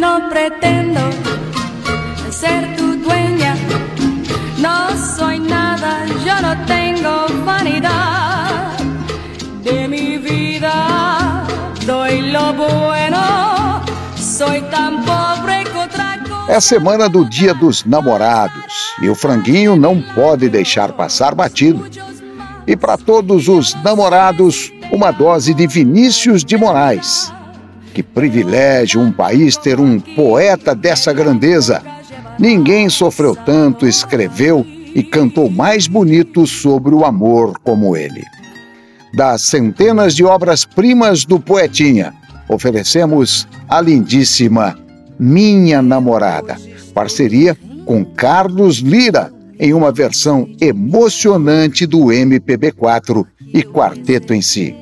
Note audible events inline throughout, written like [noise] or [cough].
No pretendo ser tu dueña, no soy nada, yo no tengo vanidad de mi vida. Doy lo bueno, soy tan pobre. É semana do Dia dos Namorados e o franguinho não pode deixar passar batido. E para todos os namorados, uma dose de Vinícius de Moraes. Que privilégio um país ter um poeta dessa grandeza. Ninguém sofreu tanto, escreveu e cantou mais bonito sobre o amor como ele. Das centenas de obras-primas do poetinha, oferecemos a lindíssima Minha Namorada, parceria com Carlos Lira, em uma versão emocionante do MPB4 e quarteto em si.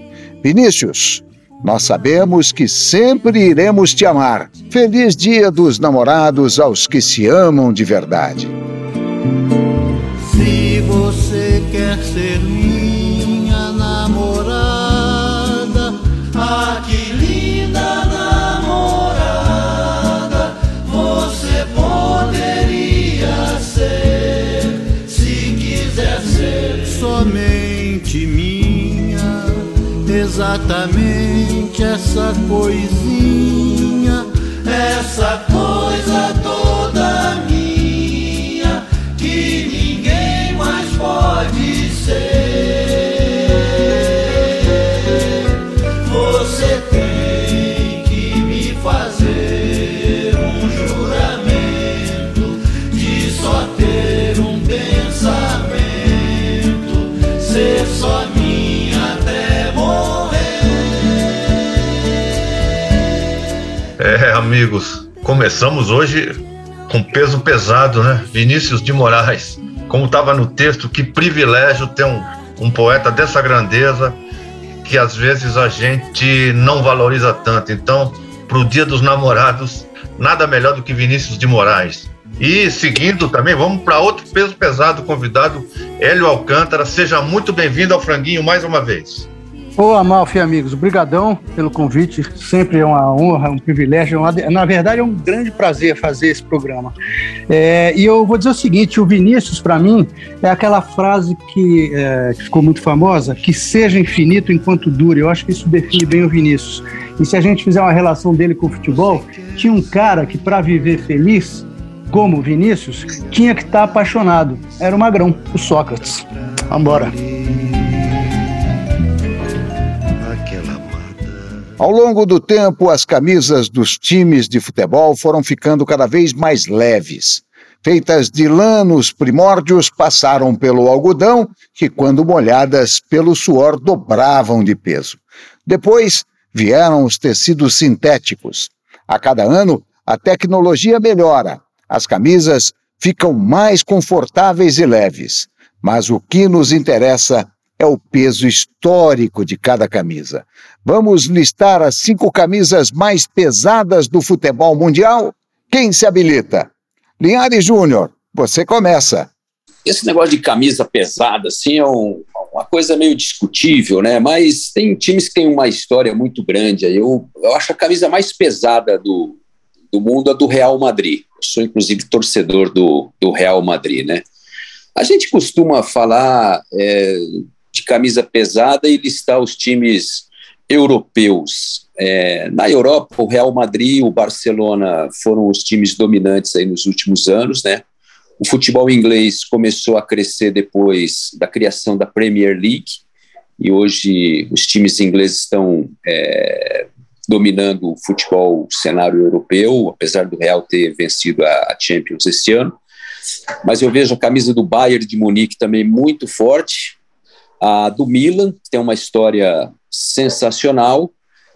Vinícius, nós sabemos que sempre iremos te amar. Feliz Dia dos Namorados aos que se amam de verdade. Se você quer ser minha exatamente essa coisinha, essa coisa toda minha que ninguém mais pode ser. É, amigos, começamos hoje com peso pesado, né? Vinícius de Moraes. Como estava no texto, que privilégio ter um, um poeta dessa grandeza que às vezes a gente não valoriza tanto. Então, para o Dia dos Namorados, nada melhor do que Vinícius de Moraes. E seguindo também, vamos para outro peso pesado convidado, Hélio Alcântara. Seja muito bem-vindo ao Franguinho mais uma vez. Ô, Amalfi, amigos, brigadão pelo convite. Sempre é uma honra, um privilégio. uma- na verdade, é um grande prazer fazer esse programa. É, e eu vou dizer o seguinte: o Vinícius, para mim, é aquela frase que, é, que ficou muito famosa, que seja infinito enquanto dure. Eu acho que isso define bem o Vinícius. E se a gente fizer uma relação dele com o futebol, tinha um cara que, para viver feliz, como o Vinícius, tinha que estar apaixonado. Era o Magrão, o Sócrates. Vambora. Ao longo do tempo, as camisas dos times de futebol foram ficando cada vez mais leves. Feitas de lã nos primórdios, passaram pelo algodão, que, quando molhadas pelo suor, dobravam de peso. Depois vieram os tecidos sintéticos. A cada ano, a tecnologia melhora. As camisas ficam mais confortáveis e leves. Mas o que nos interessa é o peso histórico de cada camisa. Vamos listar as cinco camisas mais pesadas do futebol mundial? Quem se habilita? Linhares Júnior, você começa. Esse negócio de camisa pesada, assim, é um- uma coisa meio discutível, né? Mas tem times que têm uma história muito grande. Eu, eu acho a camisa mais pesada do, do mundo a do Real Madrid. Eu sou, inclusive, torcedor do, do Real Madrid, né? A gente costuma falar é, camisa pesada e listar os times europeus. É, na Europa, o Real Madrid e o Barcelona foram os times dominantes aí nos últimos anos, né? O futebol inglês começou a crescer depois da criação da Premier League e hoje os times ingleses estão é, dominando o futebol o cenário europeu, apesar do Real ter vencido a Champions esse ano. Mas eu vejo a camisa do Bayern de Munique também muito forte, a do Milan, que tem uma história sensacional,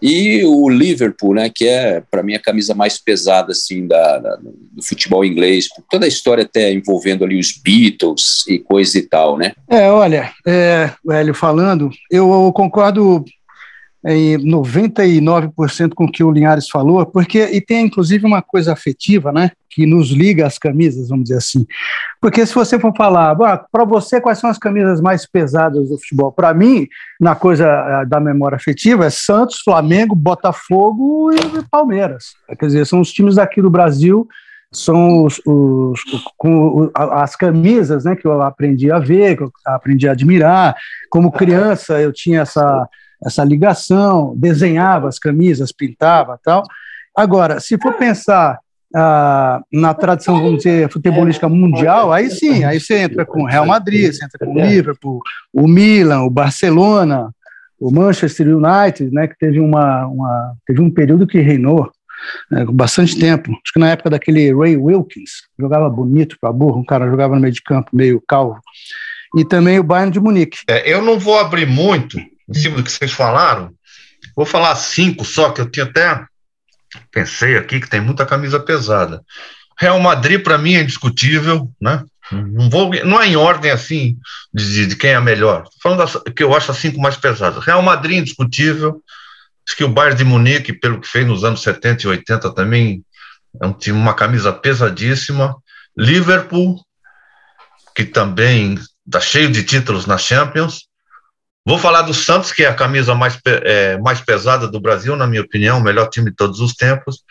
e o Liverpool, né, que é para mim a camisa mais pesada assim da, da, do futebol inglês, toda a história até envolvendo ali os Beatles e coisa e tal, né? É, olha, é, Hélio falando, eu concordo em 99% com o que o Linhares falou, porque e tem inclusive uma coisa afetiva, né, que nos liga às camisas, vamos dizer assim. Porque se você for falar, para você quais são as camisas mais pesadas do futebol? Para mim, na coisa eh, da memória afetiva, é Santos, Flamengo, Botafogo e Palmeiras. Quer dizer, são os times daqui do Brasil são os, os, com as camisas né, que eu aprendi a ver, que eu aprendi a admirar. Como criança, eu tinha essa, essa ligação, desenhava as camisas, pintava tal. Agora, se for pensar ah, na tradição, vamos dizer, futebolística mundial, aí sim, aí você entra com o Real Madrid, você entra com o Liverpool, o Milan, o Barcelona, o Manchester United, né, que teve, uma, uma teve um período que reinou né, bastante tempo. Acho que na época daquele Ray Wilkins, jogava bonito para burro, um cara jogava no meio de campo, meio calvo. E também o Bayern de Munique. É, eu não vou abrir muito em cima do que vocês falaram. Vou falar cinco só, que eu tinha até pensei aqui que tem muita camisa pesada. Real Madrid, para mim, é indiscutível, né? Não, vou, não é em ordem assim de, de quem é melhor. Falando das, que eu acho as cinco mais pesadas. Real Madrid, indiscutível. Acho que o Bayern de Munique, pelo que fez nos anos 70 e 80, também é um time, uma camisa pesadíssima. Liverpool, que também está cheio de títulos na Champions. Vou falar do Santos, que é a camisa mais, é, mais pesada do Brasil, na minha opinião, o melhor time de todos os tempos.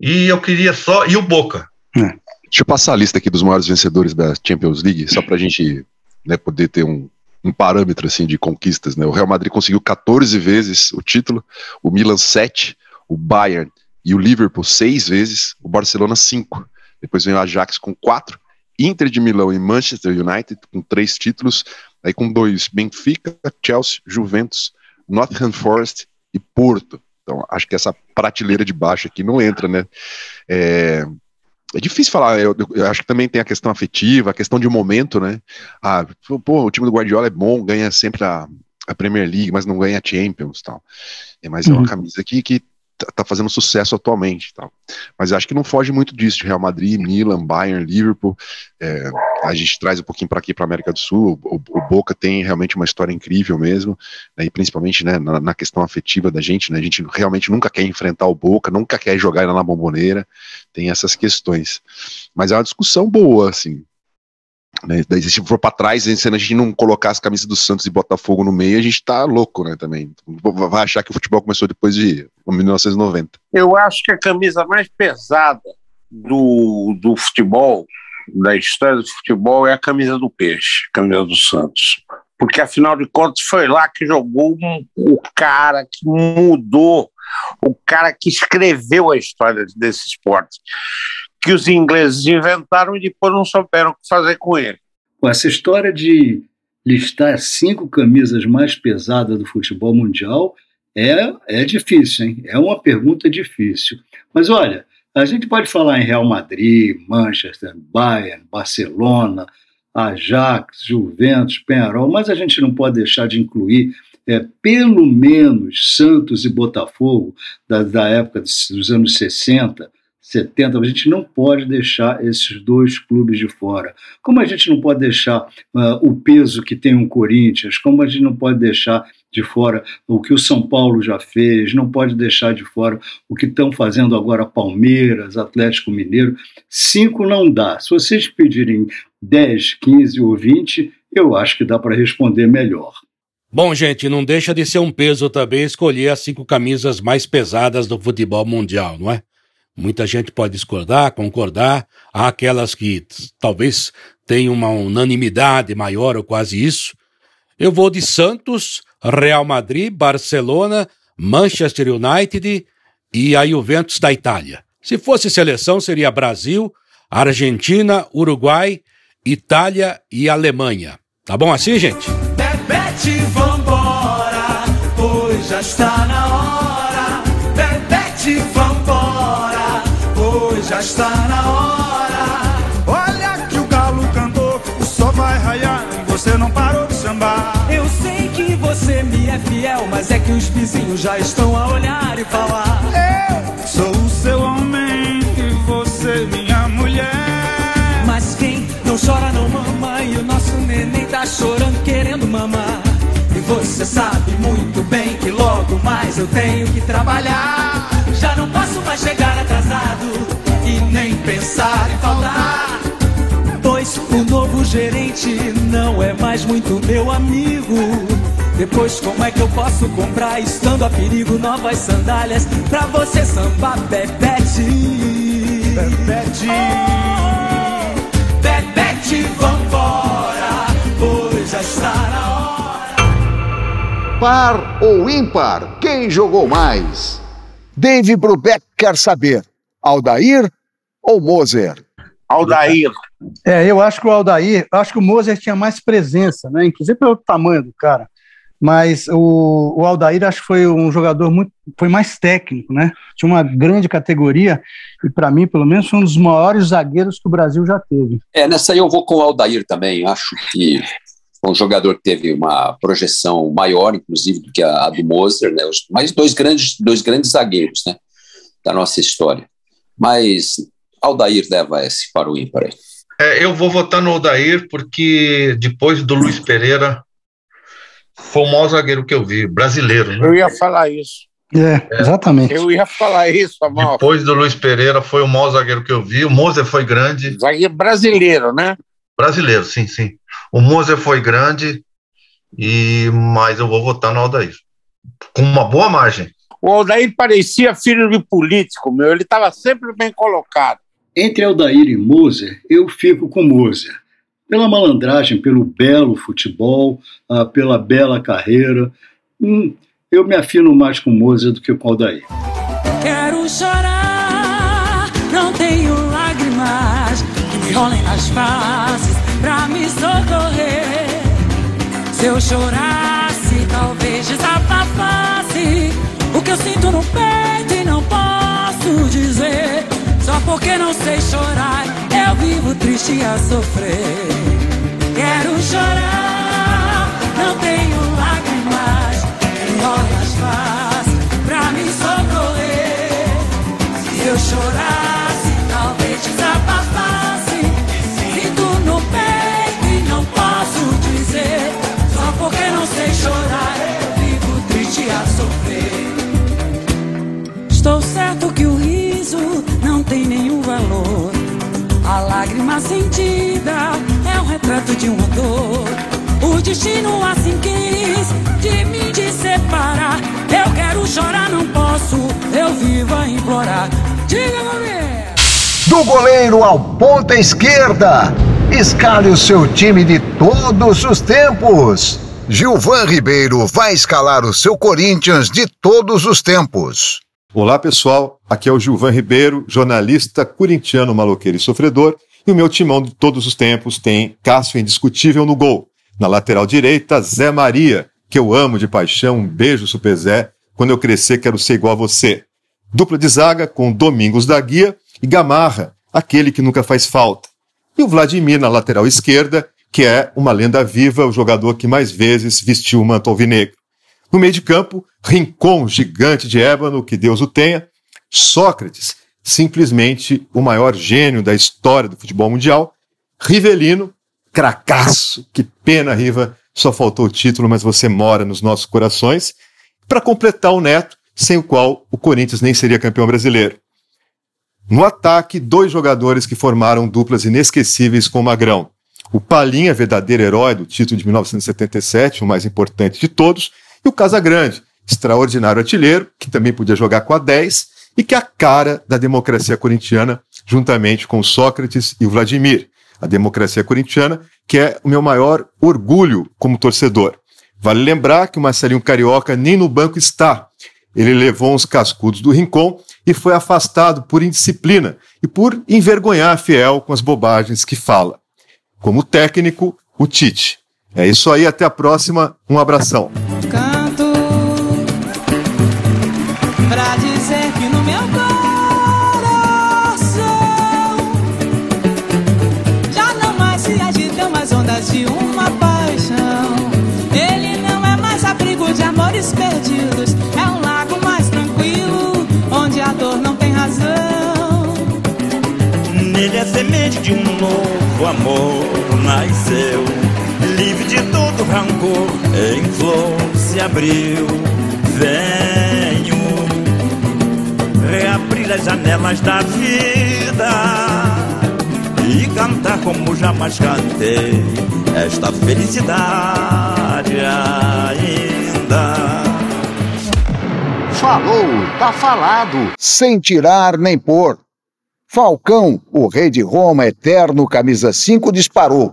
E eu queria só. E o Boca. É. Deixa eu passar a lista aqui dos maiores vencedores da Champions League, só para a gente né, poder ter um, um parâmetro assim de conquistas. Né? O Real Madrid conseguiu 14 vezes o título, o Milan 7, o Bayern e o Liverpool 6 vezes, o Barcelona 5. Depois vem o Ajax com 4, Inter de Milão e Manchester United com 3 títulos, Aí com dois, Benfica, Chelsea, Juventus, Nottingham Forest e Porto. Então, acho que essa prateleira de baixo aqui não entra, né? É, é difícil falar, eu, eu, acho que também tem a questão afetiva, a questão de momento, né? Ah, pô, o time do Guardiola é bom, ganha sempre a, a Premier League, mas não ganha a Champions tal. É, mas uhum. é uma uhum. camisa aqui que Tá, tá fazendo sucesso atualmente. Tal. Mas acho que não foge muito disso, de Real Madrid, Milan, Bayern, Liverpool. É, a gente traz um pouquinho para aqui, para América do Sul. O, o, Boca tem realmente uma história incrível mesmo, né, e principalmente né, na, na, questão afetiva da gente. Né, a gente realmente nunca quer enfrentar o Boca, nunca quer jogar na bomboneira. Tem essas questões. Mas é uma discussão boa, assim. Né? Daí, se for para trás, se a gente não colocar as camisas do Santos e Botafogo no meio, a gente tá louco, né? Também. Vai achar que o futebol começou depois de 1990. Eu acho que a camisa mais pesada do, do futebol, da história do futebol, é a camisa do Peixe, a camisa do Santos. Porque, afinal de contas, foi lá que jogou o cara que mudou, o cara que escreveu a história desse esporte que os ingleses inventaram e depois não souberam o que fazer com ele. Essa história de listar cinco camisas mais pesadas do futebol mundial é, é difícil, hein? É uma pergunta difícil. Mas olha, a gente pode falar em Real Madrid, Manchester, Bayern, Barcelona, Ajax, Juventus, Penarol, mas a gente não pode deixar de incluir é, pelo menos Santos e Botafogo, da, da época dos anos 60, 70, a gente não pode deixar esses dois clubes de fora. Como a gente não pode deixar uh, o peso que tem o Corinthians, como a gente não pode deixar de fora o que o São Paulo já fez, não pode deixar de fora o que estão fazendo agora Palmeiras, Atlético Mineiro. Cinco não dá. Se vocês pedirem 10, 15 ou 20, eu acho que dá para responder melhor. Bom, gente, não deixa de ser um peso também escolher as cinco camisas mais pesadas do futebol mundial, não é? Muita gente pode discordar, concordar. Há aquelas que talvez tenham uma unanimidade maior ou quase isso. Eu vou de Santos, Real Madrid, Barcelona, Manchester United e a Juventus da Itália. Se fosse seleção, seria Brasil, Argentina, Uruguai, Itália e Alemanha. Tá bom assim, gente? Bebete, vambora, pois já está na hora. Bebete, já está na hora. Olha que o galo cantou, o sol vai raiar e você não parou de sambar. Eu sei que você me é fiel, mas é que os vizinhos já estão a olhar e falar. Eu sou o seu homem e você minha mulher. Mas quem não chora não mama e o nosso neném tá chorando querendo mamar. E você sabe muito bem que logo mais eu tenho que trabalhar. Pensar em faltar. Pois o novo gerente não é mais muito meu amigo. Depois, como é que eu posso comprar, estando a perigo, novas sandálias pra você sambar, Bebete? Bebete. Oh, Bebete, vambora, pois já está na hora. Par ou ímpar? Quem jogou mais? Dave Brubeck quer saber: Aldair ou Moser? Aldair. É, eu acho que o Aldair, eu acho que o Moser tinha mais presença, né? Inclusive pelo tamanho do cara. Mas o, o Aldair acho que foi um jogador muito, foi mais técnico, né? Tinha uma grande categoria e para mim, pelo menos, foi um dos maiores zagueiros que o Brasil já teve. É, nessa aí eu vou com o Aldair também. Acho que foi um jogador que teve uma projeção maior, inclusive, do que a, a do Moser, né? Os, mas dois grandes, dois grandes zagueiros, né? Da nossa história. Mas Aldair leva esse para o ímpar. É, eu vou votar no Aldair porque depois do Luiz Pereira foi o maior zagueiro que eu vi, brasileiro. Né? Eu ia falar isso. É, exatamente. Eu ia falar isso, Amal. Depois do Luiz Pereira foi o maior zagueiro que eu vi. O Moser foi grande. Zagueiro brasileiro, né? Brasileiro, sim, sim. O Moser foi grande, e mas eu vou votar no Aldair. Com uma boa margem. O Aldair parecia filho de político, meu. Ele estava sempre bem colocado. Entre Aldair e Moser, eu fico com Moser. Pela malandragem, pelo belo futebol, ah, pela bela carreira. Hum, eu me afino mais com Moser do que com Aldair. Quero chorar, não tenho lágrimas que me rolem nas faces pra me socorrer. Se eu chorasse, talvez desabafasse o que eu sinto no peito e não posso dizer. Porque não sei chorar, eu vivo triste a sofrer. Quero chorar, não tenho lágrimas que me rolem nas faces pra me socorrer. Se eu chorasse, talvez desabafasse. Sinto no peito e não posso dizer. Só porque não sei chorar, eu vivo triste a sofrer. Estou certo que o riso tem nenhum valor. A lágrima sentida é o retrato de uma dor. O destino assim quis de mim te separar. Eu quero chorar, não posso. Eu vivo a implorar. Diga, mulher. Do goleiro ao ponta esquerda, escale o seu time de todos os tempos. Gilvan Ribeiro vai escalar o seu Corinthians de todos os tempos. Olá pessoal, aqui é o Gilvan Ribeiro, jornalista corintiano maloqueiro e sofredor, e o meu timão de todos os tempos tem Cássio Indiscutível no gol. Na lateral direita, Zé Maria, que eu amo de paixão, um beijo Super Zé, quando eu crescer quero ser igual a você. Dupla de zaga com Domingos da Guia e Gamarra, aquele que nunca faz falta. E o Vladimir na lateral esquerda, que é uma lenda viva, o jogador que mais vezes vestiu o manto alvinegro. No meio de campo, Rincon, gigante de ébano, que Deus o tenha. Sócrates, simplesmente o maior gênio da história do futebol mundial. Rivelino, cracaço. Que pena, Riva, só faltou o título, mas você mora nos nossos corações. Para completar o Neto, sem o qual o Corinthians nem seria campeão brasileiro. No ataque, dois jogadores que formaram duplas inesquecíveis com o Magrão. O Palinha, verdadeiro herói do título de 1977, o mais importante de todos, e o Casagrande, extraordinário artilheiro, que também podia jogar com a 10 e que é a cara da democracia corintiana, juntamente com Sócrates e o Vladimir. A democracia corintiana, que é o meu maior orgulho como torcedor. Vale lembrar que o Marcelinho Carioca nem no banco está. Ele levou uns cascudos do Rincon e foi afastado por indisciplina e por envergonhar a Fiel com as bobagens que fala. Como técnico, o Tite. É isso aí, até a próxima. Um abração. Pra dizer que no meu coração já não mais se agitam as ondas de uma paixão. Ele não é mais abrigo de amores perdidos, é um lago mais tranquilo onde a dor não tem razão. Nele a semente de um novo amor nasceu. Livre de todo rancor, em flor se abriu. Venho reabrir as janelas da vida e cantar como jamais cantei esta felicidade ainda. Falou, tá falado, sem tirar nem pôr. Falcão, o rei de Roma eterno, camisa 5, disparou.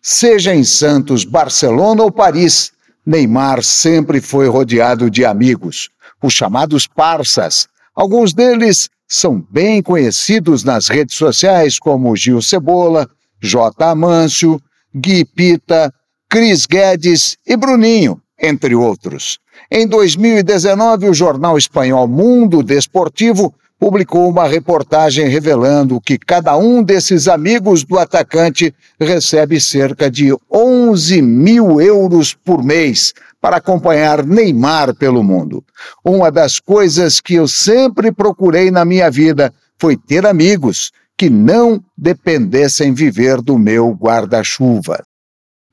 Seja em Santos, Barcelona ou Paris, Neymar sempre foi rodeado de amigos, os chamados parças. Alguns deles são bem conhecidos nas redes sociais, como Gil Cebola, J. Amâncio, Gui Pita, Cris Guedes e Bruninho, entre outros. Em 2019, o jornal espanhol Mundo Desportivo publicou uma reportagem revelando que cada um desses amigos do atacante recebe cerca de 11 mil euros por mês para acompanhar Neymar pelo mundo. Uma das coisas que eu sempre procurei na minha vida foi ter amigos que não dependessem viver do meu guarda-chuva.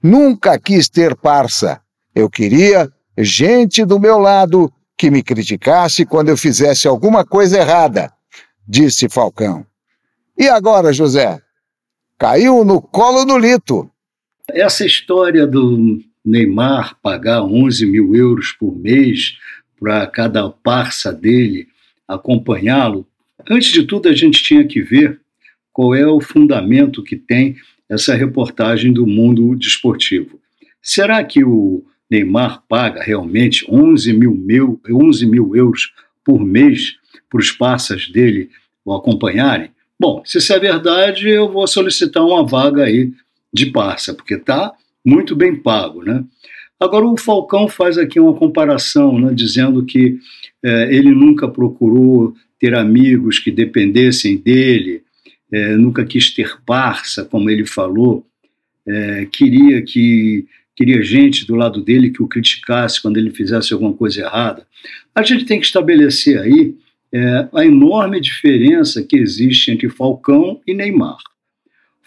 Nunca quis ter parça. Eu queria gente do meu lado que me criticasse quando eu fizesse alguma coisa errada, disse Falcão. E agora, José? Caiu no colo do Lito. Essa história do Neymar pagar 11 mil euros por mês para cada parça dele acompanhá-lo, antes de tudo a gente tinha que ver qual é o fundamento que tem essa reportagem do mundo desportivo. Será que o Neymar paga realmente 11 mil, mil, 11 mil euros por mês para os parças dele o acompanharem? Bom, se isso é verdade, eu vou solicitar uma vaga aí de parça, porque está muito bem pago, né? Agora, o Falcão faz aqui uma comparação, né, dizendo que eh, ele nunca procurou ter amigos que dependessem dele, eh, nunca quis ter parça, como ele falou, eh, queria que queria gente do lado dele que o criticasse quando ele fizesse alguma coisa errada. A gente tem que estabelecer aí é, a enorme diferença que existe entre Falcão e Neymar.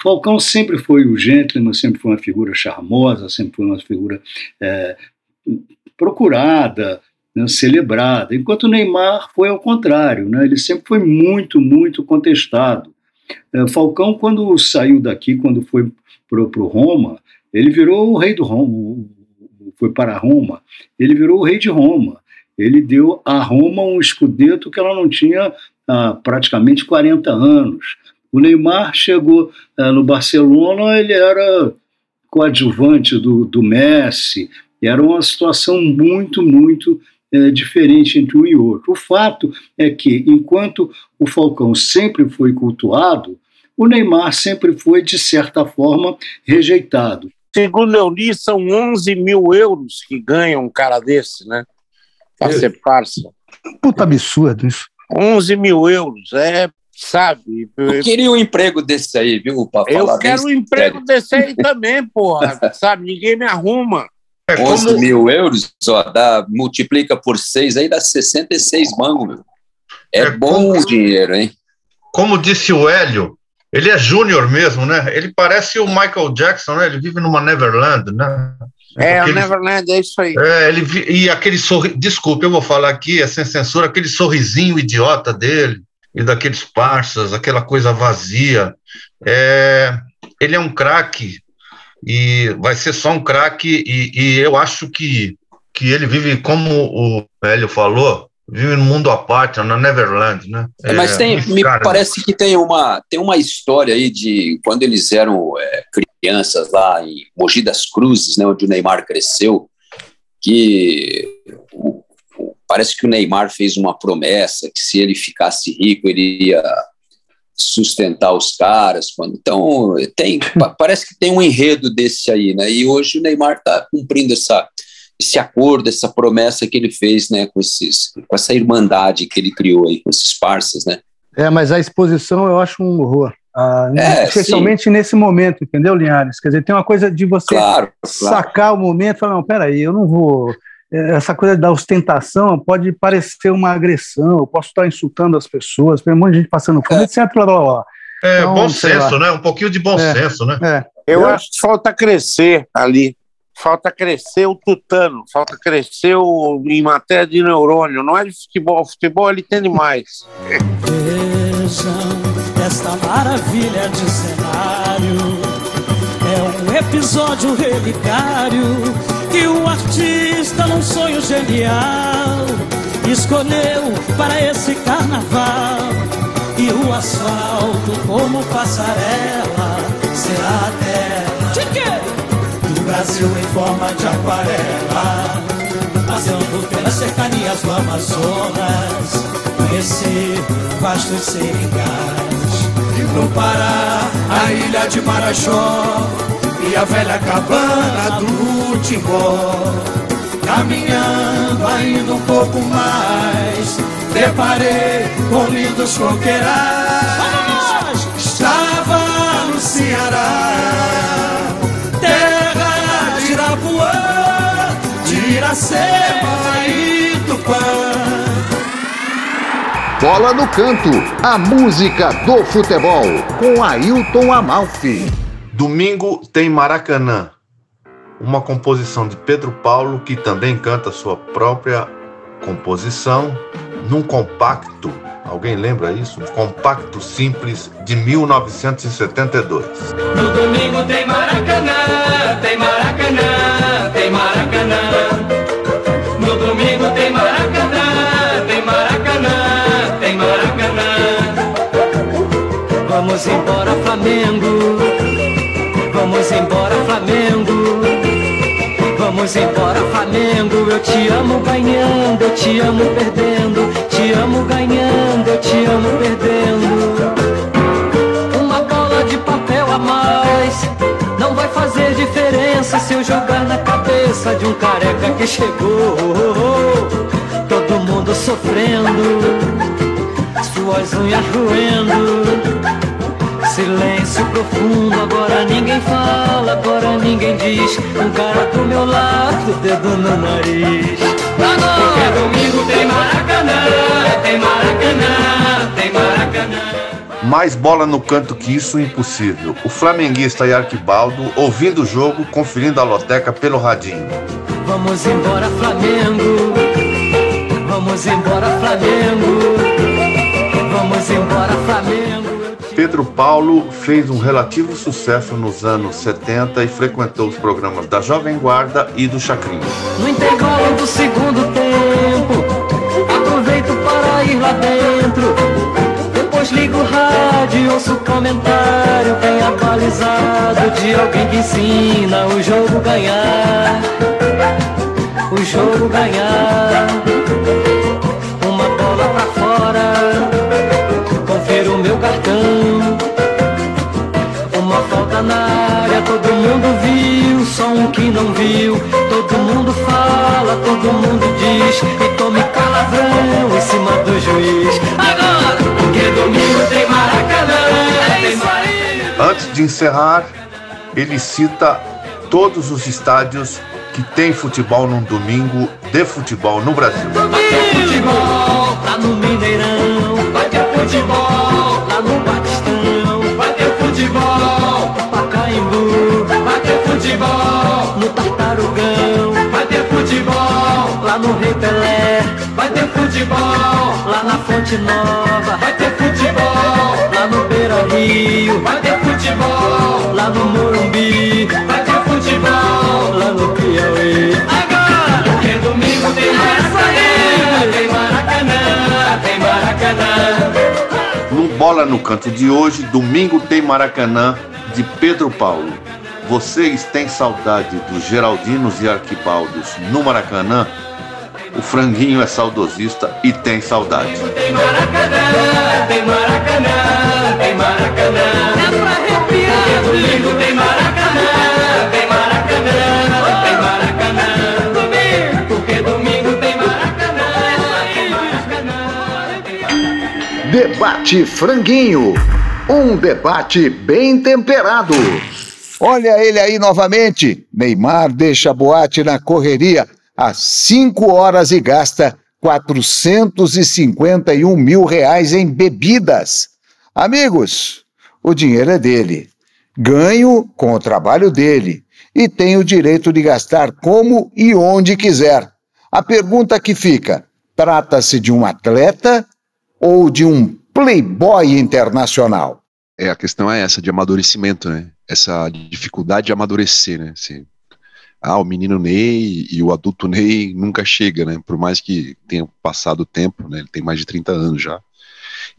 Falcão sempre foi o gentleman, sempre foi uma figura charmosa, sempre foi uma figura é, procurada, né, celebrada, enquanto Neymar foi ao contrário, né, ele sempre foi muito, muito contestado. É, Falcão, quando saiu daqui, quando foi para o Roma, ele virou o rei do Roma, foi para Roma, ele virou o rei de Roma. Ele deu a Roma um escudeto que ela não tinha há praticamente 40 anos. O Neymar chegou uh, no Barcelona, ele era coadjuvante do, do Messi, era uma situação muito, muito é, diferente entre um e outro. O fato é que, enquanto o Falcão sempre foi cultuado, o Neymar sempre foi, de certa forma, rejeitado. Segundo eu li, são 11 mil euros que ganha um cara desse, né? Para ser parça. Puta absurdo isso. 11 mil euros, é, sabe? Eu queria um emprego desse aí, viu, pra Eu falar quero um emprego sério. desse aí também, porra, [laughs] sabe? Ninguém me arruma. 11 mil euros, ó, dá, multiplica por 6 aí, dá 66 mangos, meu. É, bom o dinheiro, hein? Como disse o Hélio, ele é júnior mesmo, né? Ele parece o Michael Jackson, né? Ele vive numa Neverland, né? É, o Aquele- Neverland, é isso aí. É, ele vi- e aquele sorri... Desculpe, eu vou falar aqui, é sem censura, aquele sorrisinho idiota dele e daqueles parças, aquela coisa vazia. É, ele é um craque e vai ser só um craque e, e eu acho que, que ele vive como o Hélio falou, vive num mundo à parte, na Neverland, né? É, mas tem, me cara, parece que tem uma, tem uma história aí de quando eles eram é, crianças lá em Mogi das Cruzes, né, onde o Neymar cresceu, que o, parece que o Neymar fez uma promessa que se ele ficasse rico ele ia sustentar os caras. Quando, então tem, [laughs] parece que tem um enredo desse aí, né? E hoje o Neymar está cumprindo essa esse acordo, essa promessa que ele fez, né, com esses, com essa irmandade que ele criou aí com esses parceiros, né? É, mas a exposição eu acho um horror. Ah, é, especialmente sim. nesse momento, entendeu, Linhares? Quer dizer, tem uma coisa de você claro, sacar claro. o momento e falar, não, peraí, eu não vou. Essa coisa da ostentação pode parecer uma agressão, eu posso estar insultando as pessoas, tem um monte de gente passando fome, é. etc. Blá, blá, blá. É, então, bom senso, lá. né? Um pouquinho de bom é, senso, né? É. Eu, eu acho que falta crescer ali falta crescer o tutano, falta crescer o, em matéria de neurônio, não é de futebol, futebol ele tem demais. Vejam esta maravilha de cenário, é um episódio relicário que o artista, num sonho genial, escolheu para esse carnaval. E o asfalto, como passarela, será a. De quê? Brasil em forma de aquarela Passeando pelas cercanias do Amazonas Conhecer vastos seringais E no Pará, a ilha de Marajó E a velha cabana do Timbó Caminhando ainda um pouco mais Deparei com lindos coqueirais Estava no Ceará Iracema e Tupã. Bola no canto, a música do futebol, com Ailton Amalfi. Domingo tem Maracanã, uma composição de Pedro Paulo, que também canta sua própria composição, num compacto. Alguém lembra isso? Um compacto simples de 1972. No domingo tem Maracanã, tem Maracanã, tem Maracanã. Vamos embora, Flamengo. Vamos embora, Flamengo. Vamos embora, Flamengo. Eu te amo ganhando, eu te amo perdendo. Te amo ganhando, eu te amo perdendo. Uma bola de papel a mais não vai fazer diferença se eu jogar na cabeça de um careca que chegou. Todo mundo sofrendo, suas unhas roendo. Silêncio profundo, agora ninguém fala, agora ninguém diz. Um cara do meu lado, dedo no nariz. Porque domingo tem Maracanã, tem Maracanã, tem Maracanã. Mais bola no canto que isso, impossível. O flamenguista e Arquibaldo ouvindo o jogo, conferindo a loteca pelo radinho. Vamos embora, Flamengo. Vamos embora, Flamengo. Vamos embora, Flamengo. Pedro Paulo fez um relativo sucesso nos anos 70 e frequentou os programas da Jovem Guarda e do Chacrinha. No intervalo do segundo tempo, aproveito para ir lá dentro. Depois ligo o rádio, ouço comentário bem atualizado de alguém que ensina o jogo ganhar. O jogo ganhar. Viu, só um que não viu. Todo mundo fala, todo mundo diz. E tome calavrão em cima do juiz. Agora, porque domingo tem Maracanã. É isso aí. Antes de encerrar, ele cita todos os estádios que tem futebol num domingo de futebol no Brasil. Ter futebol lá no Mineirão, vai ter futebol lá no futebol lá na Fonte Nova. Vai ter futebol lá no Beira Rio. Vai ter futebol lá no Morumbi. Vai ter futebol lá no Piauí. Agora, porque domingo tem Maracanã, tem Maracanã, tem Maracanã. No Bola no Canto de hoje, domingo tem Maracanã de Pedro Paulo. Vocês têm saudade dos Geraldinos e Arquibaldos no Maracanã? O franguinho é saudosista e tem saudade. Tem Maracanã, tem Maracanã, tem Maracanã. É pra arrepiar. Domingo tem Maracanã, tem Maracanã, tem Maracanã. Domingo, porque domingo tem Maracanã. Debate Franguinho. Um debate bem temperado. Olha ele aí novamente. Neymar deixa a boate na correria às 5 horas e gasta 451 mil reais em bebidas. Amigos, o dinheiro é dele. Ganho com o trabalho dele e tem o direito de gastar como e onde quiser. A pergunta que fica: trata-se de um atleta ou de um playboy internacional? É, a questão é essa, de amadurecimento, né? Essa dificuldade de amadurecer, né? Assim, ah, o menino Ney e o adulto Ney nunca chega, né? Por mais que tenha passado o tempo, né? Ele tem mais de 30 anos já.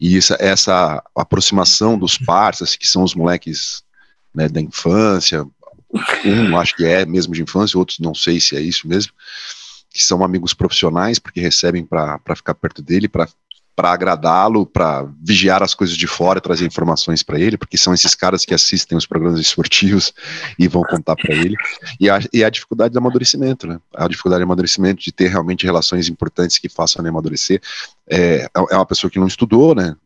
E essa, essa aproximação dos parceiros, que são os moleques né, da infância, um acho que é mesmo de infância, outros não sei se é isso mesmo, que são amigos profissionais, porque recebem para ficar perto dele, para para agradá-lo, para vigiar as coisas de fora, trazer informações para ele, porque são esses caras que assistem os programas esportivos [laughs] e vão contar para ele. E a, e a dificuldade do amadurecimento, né? A dificuldade de amadurecimento, de ter realmente relações importantes que façam ele amadurecer. É, é uma pessoa que não estudou, né?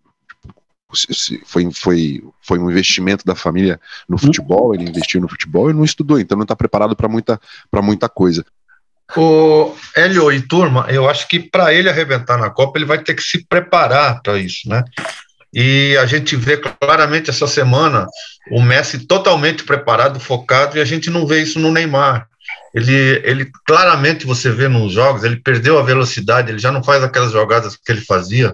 Foi, foi, foi um investimento da família no futebol, ele investiu no futebol e não estudou, então não está preparado para muita, muita coisa. O Hélio e turma, eu acho que para ele arrebentar na Copa, ele vai ter que se preparar para isso, né? E a gente vê claramente essa semana o Messi totalmente preparado, focado, e a gente não vê isso no Neymar. Ele, ele claramente você vê nos jogos, ele perdeu a velocidade, ele já não faz aquelas jogadas que ele fazia.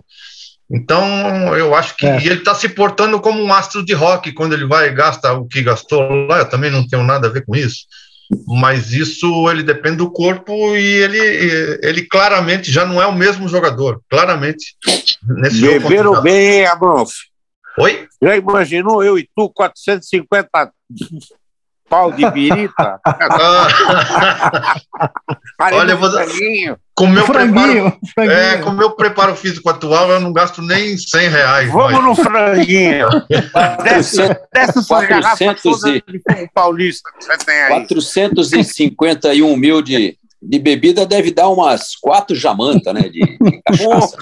Então, eu acho que é. ele está se portando como um astro de rock quando ele vai e gasta o que gastou lá. Eu também não tenho nada a ver com isso mas isso ele depende do corpo e ele, ele claramente já não é o mesmo jogador, claramente. Nesse Beberam bem, Abronf? Oi? Já imaginou eu e tu, 450 pau de birita? [laughs] Olha, eu vou... com meu franguinho, preparo, franguinho. É, com o meu preparo físico atual, eu não gasto nem 100 reais. Vamos mas... no franguinho. [laughs] Desce, desce 400 e... paulista que você tem aí. 451 mil de, de bebida deve dar umas quatro jamanta, né? De, de [laughs] cachaça.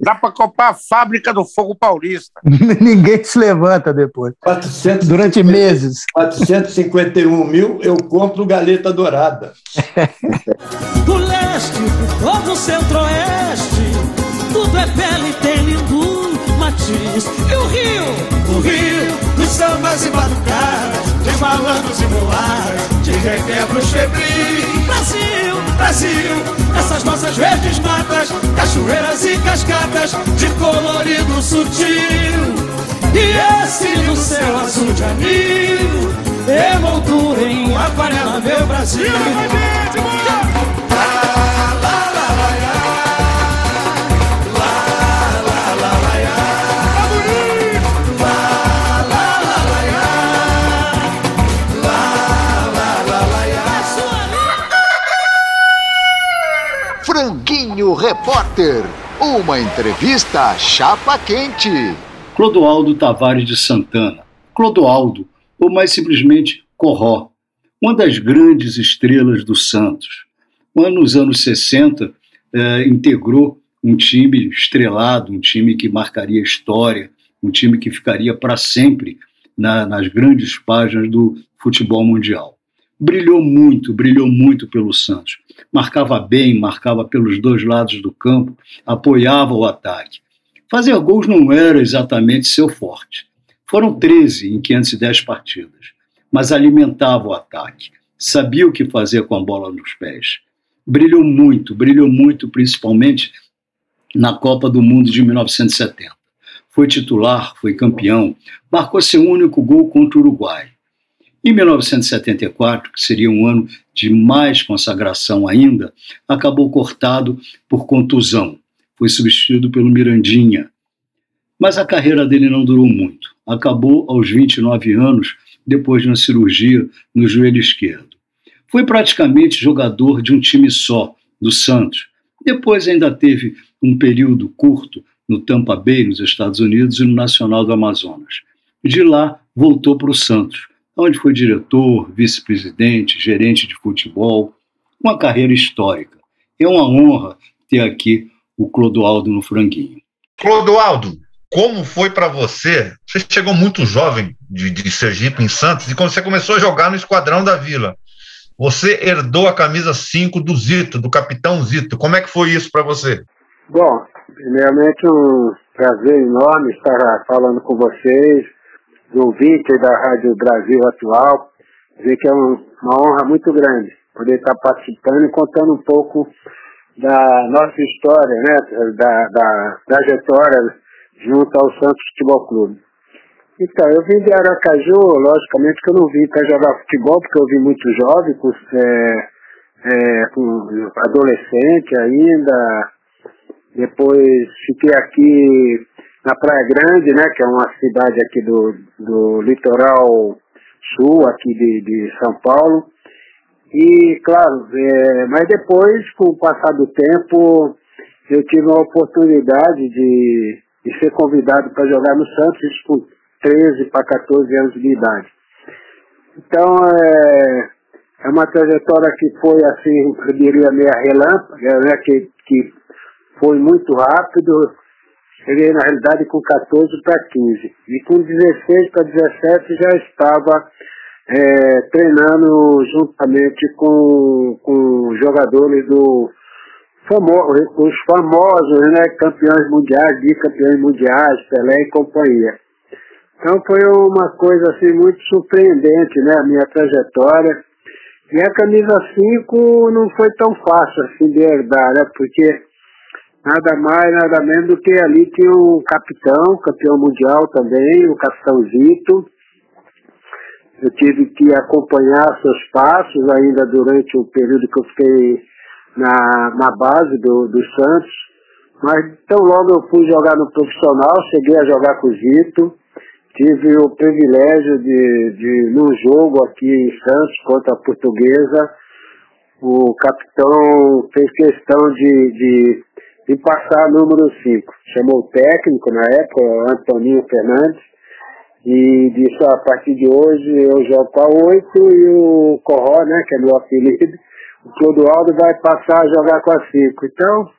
Dá para comprar a fábrica do fogo paulista. [laughs] Ninguém se levanta depois. 450, Durante meses. 451 mil, eu compro galeta dourada. [laughs] do leste, todo o centro-oeste, tudo é pele, tem lindo matiz. E o Rio? O Rio, dos sambas e batucadas de malandros e mulares, de requebros febris. Brasil, Brasil, essas nossas verdes matas, cachoeiras e cascatas, de colorido sutil. E esse do céu azul de anil, emoldura em aquarela, meu Brasil. Franguinho Repórter, uma entrevista chapa quente. Clodoaldo Tavares de Santana. Clodoaldo, ou mais simplesmente Corró, uma das grandes estrelas do Santos. Nos anos 60, eh, integrou um time estrelado, um time que marcaria história, um time que ficaria para sempre na, nas grandes páginas do futebol mundial. Brilhou muito, brilhou muito pelo Santos. Marcava bem, marcava pelos dois lados do campo, apoiava o ataque. Fazer gols não era exatamente seu forte. Foram 13 em 510 partidas, mas alimentava o ataque, sabia o que fazer com a bola nos pés. Brilhou muito, brilhou muito, principalmente na Copa do Mundo de 1970. Foi titular, foi campeão, marcou seu único gol contra o Uruguai. Em 1974, que seria um ano de mais consagração ainda, acabou cortado por contusão foi substituído pelo Mirandinha. Mas a carreira dele não durou muito. Acabou aos 29 anos, depois de uma cirurgia no joelho esquerdo. Foi praticamente jogador de um time só, do Santos. Depois ainda teve um período curto no Tampa Bay, nos Estados Unidos, e no Nacional do Amazonas. De lá, voltou para o Santos, onde foi diretor, vice-presidente, gerente de futebol. Uma carreira histórica. É uma honra ter aqui o Clodoaldo no Franguinho. Clodoaldo, como foi para você? Você chegou muito jovem de, de Sergipe, em Santos, e quando você começou a jogar no Esquadrão da Vila, você herdou a camisa 5 do Zito, do capitão Zito. Como é que foi isso para você? Bom, primeiramente um prazer enorme estar falando com vocês, do ouvinte da Rádio Brasil Atual. Dizer que é um, uma honra muito grande poder estar participando e contando um pouco da nossa história, né, da, da trajetória junto ao Santos Futebol Clube. Então, eu vim de Aracaju, logicamente que eu não vim para jogar futebol, porque eu vim muito jovem, com, é, é, com adolescente ainda. Depois fiquei aqui na Praia Grande, né, que é uma cidade aqui do, do litoral sul, aqui de, de São Paulo. E, claro, é, mas depois, com o passar do tempo, eu tive a oportunidade de, de ser convidado para jogar no Santos, isso 13 para 14 anos de idade. Então, é, é uma trajetória que foi, assim, eu diria, meia relâmpaga, né, que, que foi muito rápido. Cheguei, na realidade, com 14 para 15. E com 16 para 17 já estava é, treinando juntamente com, com jogadores do famo, os famosos né, campeões mundiais, bicampeões mundiais, Pelé e companhia. Então foi uma coisa assim muito surpreendente, né, a minha trajetória. E a camisa 5 não foi tão fácil assim de herdar, né, porque nada mais, nada menos do que ali tinha um capitão, campeão mundial também, o capitão Zito. Eu tive que acompanhar seus passos ainda durante o período que eu fiquei na, na base do, do Santos. Mas tão logo eu fui jogar no profissional, cheguei a jogar com o Zito tive o privilégio de, de, num jogo aqui em Santos contra a Portuguesa, o capitão fez questão de, de, de passar número 5. Chamou o técnico na época, Antoninho Fernandes, e disse, a partir de hoje eu jogo com a 8 e o Corró, né, que é meu apelido, o Clodoaldo vai passar a jogar com a 5. Então,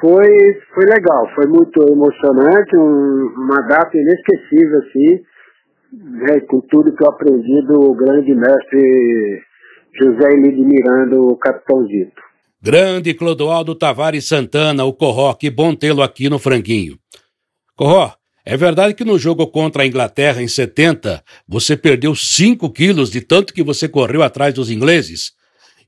foi, foi legal, foi muito emocionante, um, uma data inesquecível, assim, né, com tudo que eu aprendi do grande mestre José Emílio Miranda, o Capitão Zito. Grande Clodoaldo Tavares Santana, o Corró, que bom tê-lo aqui no Franguinho. Corró, é verdade que no jogo contra a Inglaterra em 70, você perdeu 5 quilos de tanto que você correu atrás dos ingleses?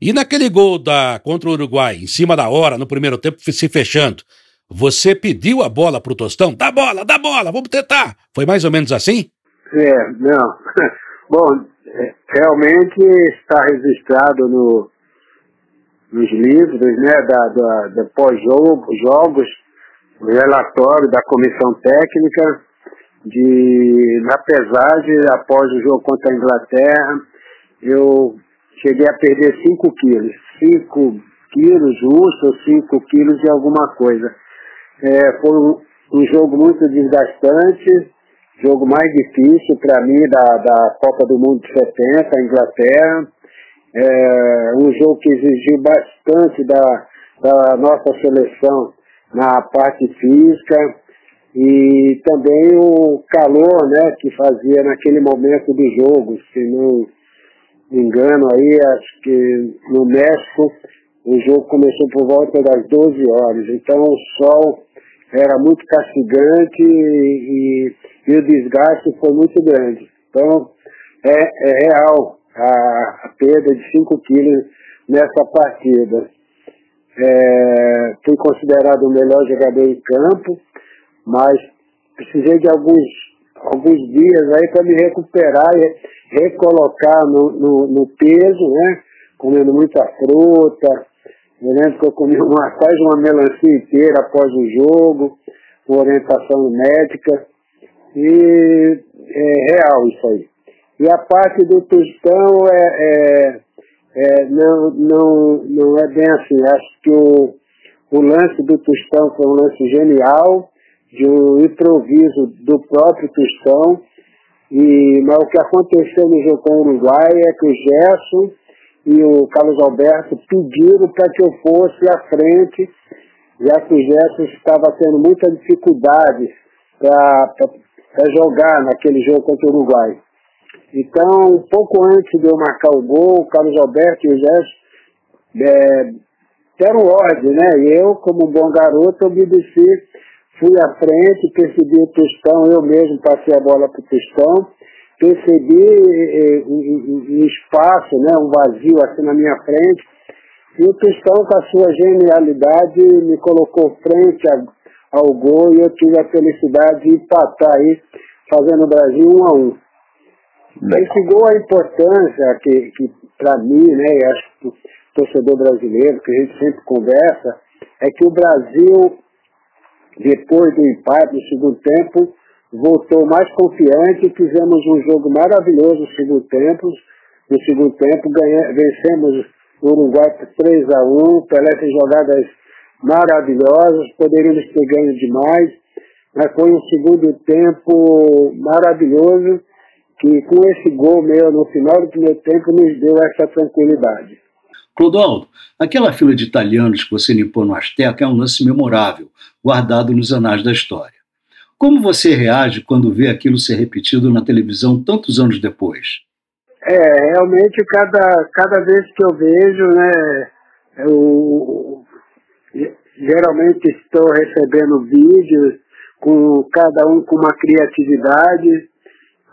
E naquele gol da contra o Uruguai, em cima da hora, no primeiro tempo, se fechando, você pediu a bola pro Tostão? Dá bola, dá bola, vamos tentar. Foi mais ou menos assim? É, não. [laughs] Bom, é, realmente está registrado no, nos livros, né, da, da, da pós-jogo, jogos, o relatório da comissão técnica de na pesagem após o jogo contra a Inglaterra, eu cheguei a perder 5 quilos. 5 quilos justo, 5 quilos de alguma coisa. É, foi um, um, jogo muito desgastante, jogo mais difícil para mim da, da Copa do Mundo de 70, a Inglaterra. É, um jogo que exigiu bastante da, da nossa seleção na parte física e também o calor né, que fazia naquele momento do jogo, se não engano aí, acho que no México o jogo começou por volta das 12 horas, então o sol era muito castigante e, e o desgaste foi muito grande. Então é, é real a, a, perda de 5 quilos nessa partida. É, fui considerado o melhor jogador em campo, mas precisei de alguns, alguns dias aí para me recuperar e recolocar no, no, no, peso, né? Comendo muita fruta. Eu lembro que eu comi uma, quase uma melancia inteira após o jogo. com orientação médica, e é real isso aí. E a parte do Tostão é, é, é, não, não, não é bem assim. Acho que o, o lance do Tostão foi um lance genial, de um improviso do próprio Tostão. E, mas o que aconteceu no jogo com o Uruguai é que o Gerson e o Carlos Alberto pediram para que eu fosse à frente, já que o Gerson estava tendo muita dificuldade para jogar naquele jogo contra o Uruguai. Então, pouco antes de eu marcar o gol, o Carlos Alberto e o Gerson é, deram ordem, né? E eu, como um bom garoto, obedeci, fui à frente, percebi o Tostão, eu mesmo passei a bola para o Tostão, percebi eh, um, um, espaço, né, um vazio assim na minha frente, e o Tostão, com a sua genialidade, me colocou frente a, ao gol e eu tive a felicidade de empatar aí, fazendo o Brasil um a um. Gol, a importância que, que para mim, né, e acho que o torcedor brasileiro, que a gente sempre conversa, é que o Brasil, depois do empate no segundo tempo, voltou mais confiante, fizemos um jogo maravilhoso no segundo tempo, no segundo tempo ganha, vencemos o Uruguai por 3 a 1 Pelé fez jogadas maravilhosas, poderíamos ter ganho demais, mas foi um segundo tempo maravilhoso que com esse gol meu no final do primeiro tempo nos deu essa tranquilidade. Clodoaldo, aquela fila de italianos que você limpou no Azteca é um lance memorável, guardado nos anais da história. Como você reage quando vê aquilo ser repetido na televisão tantos anos depois? É, realmente cada, cada vez que eu vejo, né, eu geralmente estou recebendo vídeos com cada um com uma criatividade.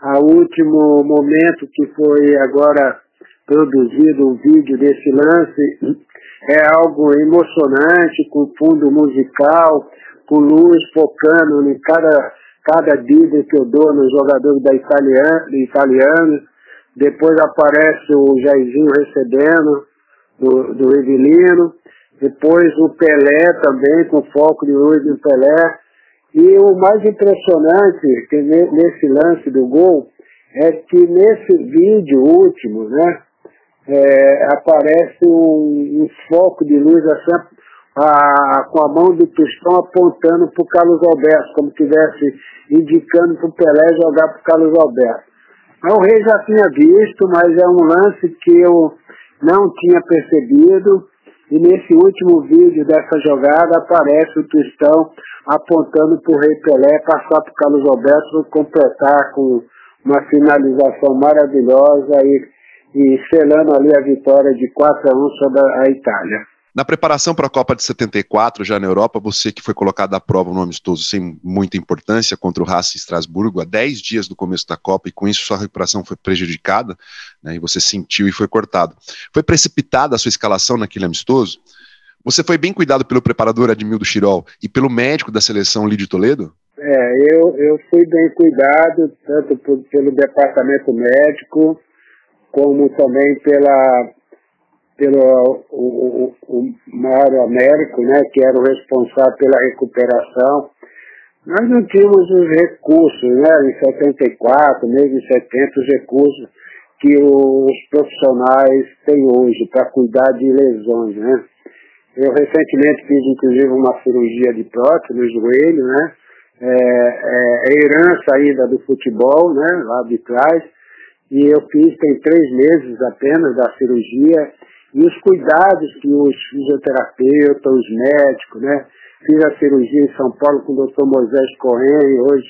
A último momento que foi agora produzido um vídeo desse lance é algo emocionante, com fundo musical, com luz focando em cada, cada drible que eu dou nos jogadores da italiano, italiano. Depois aparece o Jairzinho recebendo do, do Evelino. Depois o Pelé também, com foco de luz no Pelé. E o mais impressionante que nesse lance do gol é que nesse vídeo último, né, é, aparece um, um, foco de luz assim, a, com a mão do Tostão apontando para o Carlos Alberto, como tivesse indicando para o Pelé jogar para o Carlos Alberto. Mas o Rei já tinha visto, mas é um lance que eu não tinha percebido. E nesse último vídeo dessa jogada aparece o Tostão apontando para o Rei Pelé passar para o Carlos Alberto completar com uma finalização maravilhosa e, e selando ali a vitória de 4 a 1 sobre a Itália. Na preparação para a Copa de 74, já na Europa, você que foi colocado à prova no amistoso sem muita importância contra o Racing Estrasburgo, há 10 dias do começo da Copa, e com isso sua recuperação foi prejudicada, né, e você sentiu e foi cortado. Foi precipitada a sua escalação naquele amistoso? Você foi bem cuidado pelo preparador Admildo Chirol e pelo médico da seleção Lídio Toledo? É, eu, eu fui bem cuidado, tanto por, pelo departamento médico, como também pela pelo o, o, Mário Américo, né, que era o responsável pela recuperação. Nós não tínhamos os recursos, né, em 74, mesmo em 70, os recursos que os profissionais têm hoje para cuidar de lesões, né. Eu recentemente fiz, inclusive, uma cirurgia de prótese no joelho, né, é, é, é herança ainda do futebol, né, lá de trás, e eu fiz tem três meses apenas da cirurgia, e os cuidados que os fisioterapeutas, os médicos, né? Fiz a cirurgia em São Paulo com o doutor Moisés Correia, hoje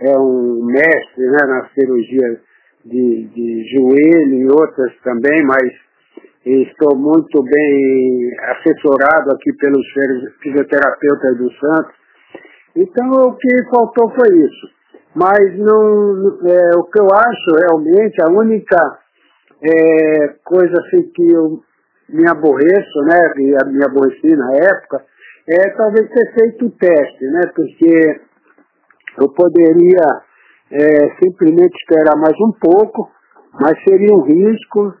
é um mestre né, na cirurgia de, de joelho e outras também, mas estou muito bem assessorado aqui pelos fisioterapeutas do Santos. Então o que faltou foi isso. Mas não, é, o que eu acho realmente, a única é, coisa assim que eu me aborreço, né, e me aborreci na época, é talvez ter feito o teste, né, porque eu poderia é, simplesmente esperar mais um pouco, mas seria um risco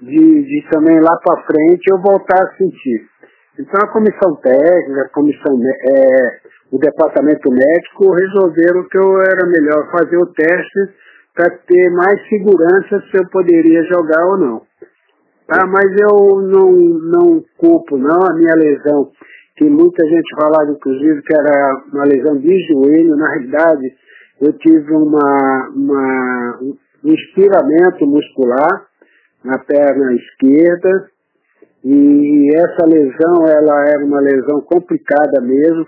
de, de também lá para frente eu voltar a sentir. Então a comissão técnica, a comissão, é, o departamento médico resolveram que eu era melhor fazer o teste para ter mais segurança se eu poderia jogar ou não. Tá, mas eu não, não culpo não a minha lesão, que muita gente falava inclusive que era uma lesão de joelho, na realidade eu tive uma, uma, um estiramento muscular na perna esquerda. E essa lesão ela era uma lesão complicada mesmo,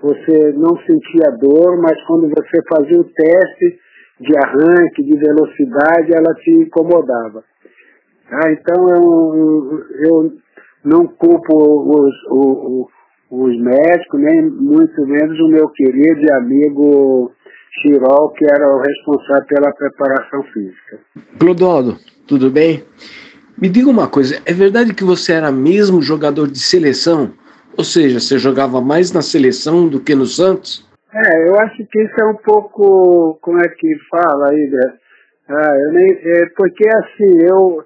você não sentia dor, mas quando você fazia o teste de arranque, de velocidade, ela te incomodava. Ah, então eu, eu não culpo os, os, os médicos, nem muito menos o meu querido e amigo Chirol, que era o responsável pela preparação física. Clodoaldo, tudo bem? Me diga uma coisa, é verdade que você era mesmo jogador de seleção? Ou seja, você jogava mais na seleção do que no Santos? É, eu acho que isso é um pouco, como é que fala aí, né? Ah, eu nem, é, porque assim, eu,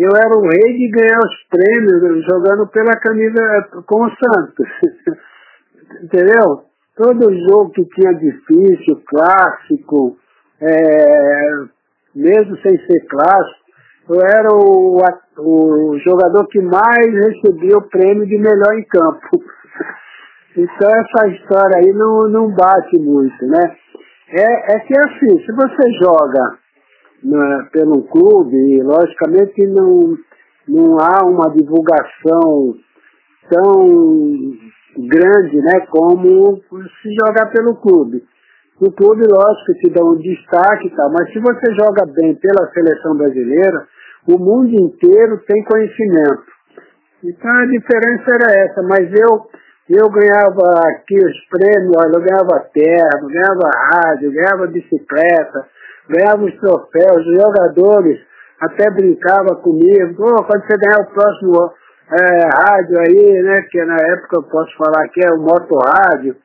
eu era o rei de ganhar os prêmios jogando pela camisa com o Santos. [laughs] Entendeu? Todo jogo que tinha difícil, clássico, é, mesmo sem ser clássico, eu era o, o jogador que mais recebia o prêmio de melhor em campo. [laughs] Então essa história aí não, não bate muito, né? É, é que é assim, se você joga pelo clube, logicamente não, não há uma divulgação tão grande, né, como se jogar pelo clube. No clube, lógico, te dá um destaque, tá, mas se você joga bem pela seleção brasileira, o mundo inteiro tem conhecimento. Então a diferença era essa, mas eu, eu ganhava aqui os prêmios, olha, eu ganhava terno, ganhava rádio, ganhava bicicleta, ganhava os troféus, os jogadores até brincavam comigo, oh, quando você ganhar o próximo é, rádio aí, né, que na época eu posso falar que é o motorrádio,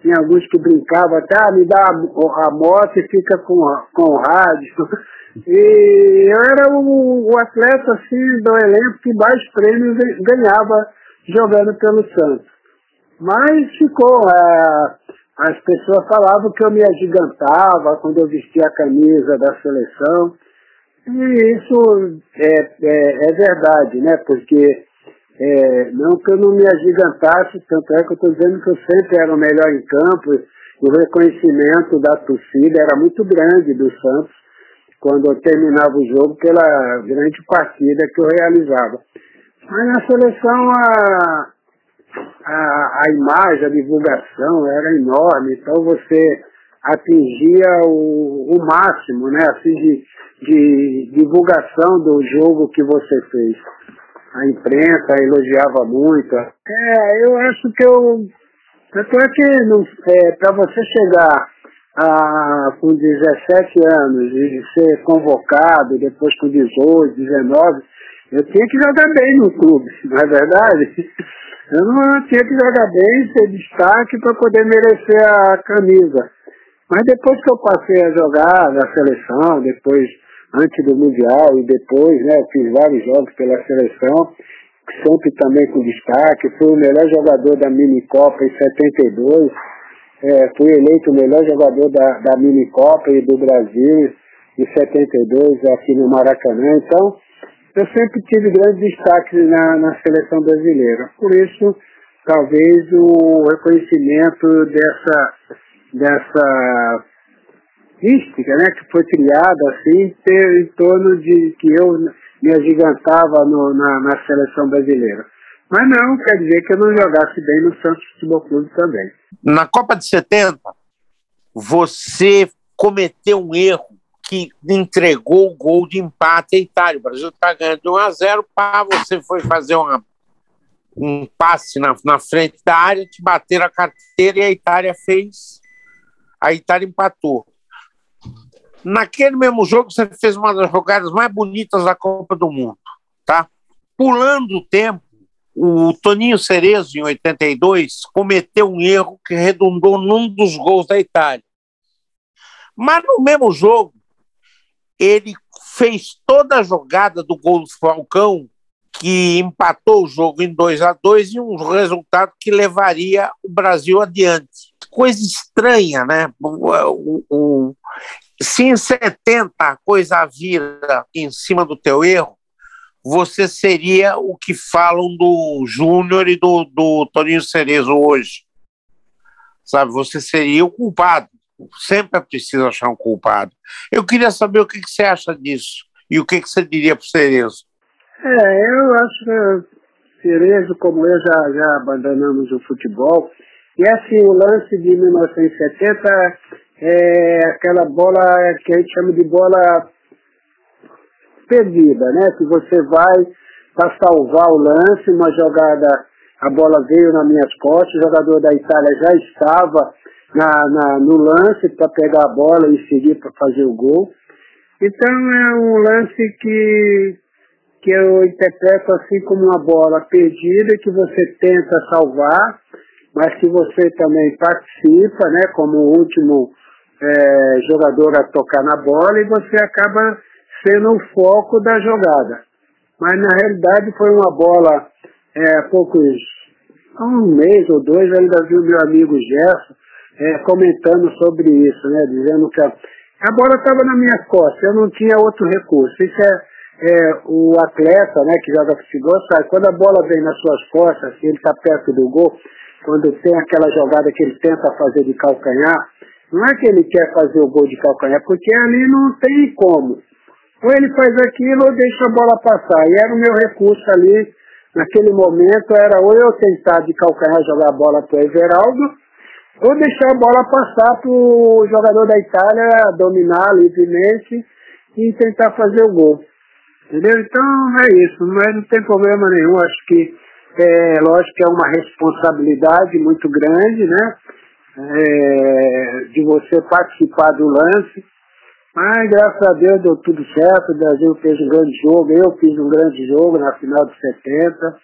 tinha alguns que brincavam até, ah, me dá a, a moto e fica com, com o rádio. E eu era o, o, atleta assim, do elenco que mais prêmios ganhava jogando pelo Santos. Mas ficou, é, as pessoas falavam que eu me agigantava quando eu vestia a camisa da seleção. E isso é, é, é verdade, né? Porque é, não que eu não me agigantasse, tanto é que eu estou dizendo que eu sempre era o melhor em campo, o reconhecimento da torcida era muito grande do Santos quando eu terminava o jogo pela grande partida que eu realizava. Mas na seleção a, a, a imagem, a divulgação era enorme, então você atingia o, o máximo, né, assim, de, de divulgação do jogo que você fez. A imprensa elogiava muito. É, eu acho que eu. Tanto é que é, para você chegar com 17 anos e ser convocado, depois com 18, 19, eu tinha que jogar bem no clube, não é verdade? [laughs] Eu não tinha que jogar bem, ser destaque para poder merecer a camisa. Mas depois que eu passei a jogar na seleção, depois, antes do Mundial e depois, né, fiz vários jogos pela seleção, sempre também com destaque, fui o melhor jogador da mini Copa em 72, é, fui eleito o melhor jogador da, da mini Copa e do Brasil em 72 aqui no Maracanã. Então, eu sempre tive grande destaque na, na seleção brasileira. Por isso, talvez o reconhecimento dessa, dessa mística né, que foi criada assim, ter, em torno de que eu me agigantava no, na, na seleção brasileira. Mas não quer dizer que eu não jogasse bem no Santos Futebol Clube também. Na Copa de 70, você cometeu um erro que entregou o gol de empate à Itália. O Brasil está ganhando de 1 a 0, pá, você foi fazer uma, um passe na, na frente da área, te bateram a carteira e a Itália fez. A Itália empatou. Naquele mesmo jogo, você fez uma das jogadas mais bonitas da Copa do Mundo, tá? Pulando o tempo, o Toninho Cerezo, em 82, cometeu um erro que redundou num dos gols da Itália. Mas no mesmo jogo, ele fez toda a jogada do gol do Falcão, que empatou o jogo em 2 a 2 e um resultado que levaria o Brasil adiante. coisa estranha, né? O, o, se em 70 a coisa vira em cima do teu erro, você seria o que falam do Júnior e do, do Toninho Cerezo hoje. Sabe, você seria o culpado. Sempre é preciso achar um culpado. Eu queria saber o que, que você acha disso e o que, que você diria para o Cerezo. É, eu acho que Cerezo, como eu, já, já abandonamos o futebol. E assim, o lance de 1970 é aquela bola que a gente chama de bola perdida, né? Que você vai para salvar o lance, uma jogada, a bola veio nas minhas costas, o jogador da Itália já estava na, na no lance para pegar a bola e seguir para fazer o gol. Então é um lance que, que eu interpreto assim como uma bola perdida que você tenta salvar, mas que você também participa, né, como o último é, jogador a tocar na bola e você acaba sendo o foco da jogada. Mas na realidade foi uma bola, é, poucos, um mês ou dois, ainda vi o meu amigo Gerson é, comentando sobre isso, né, dizendo que a, a bola estava na minha costa, eu não tinha outro recurso. Isso é, é, o atleta né, que joga futebol sabe, quando a bola vem nas suas costas, ele está perto do gol, quando tem aquela jogada que ele tenta fazer de calcanhar, não é que ele quer fazer o gol de calcanhar, porque ali não tem como. Ou ele faz aquilo ou deixa a bola passar. E era o meu recurso ali, naquele momento, era ou eu tentar de calcanhar jogar a bola para o Everaldo, ou deixar a bola passar para o jogador da Itália dominar livremente e tentar fazer o gol. Entendeu? Então é isso, mas não tem problema nenhum. Acho que é lógico que é uma responsabilidade muito grande, né? É, de você participar do lance. Mas graças a Deus deu tudo certo, o Brasil fez um grande jogo, eu fiz um grande jogo na final de 70.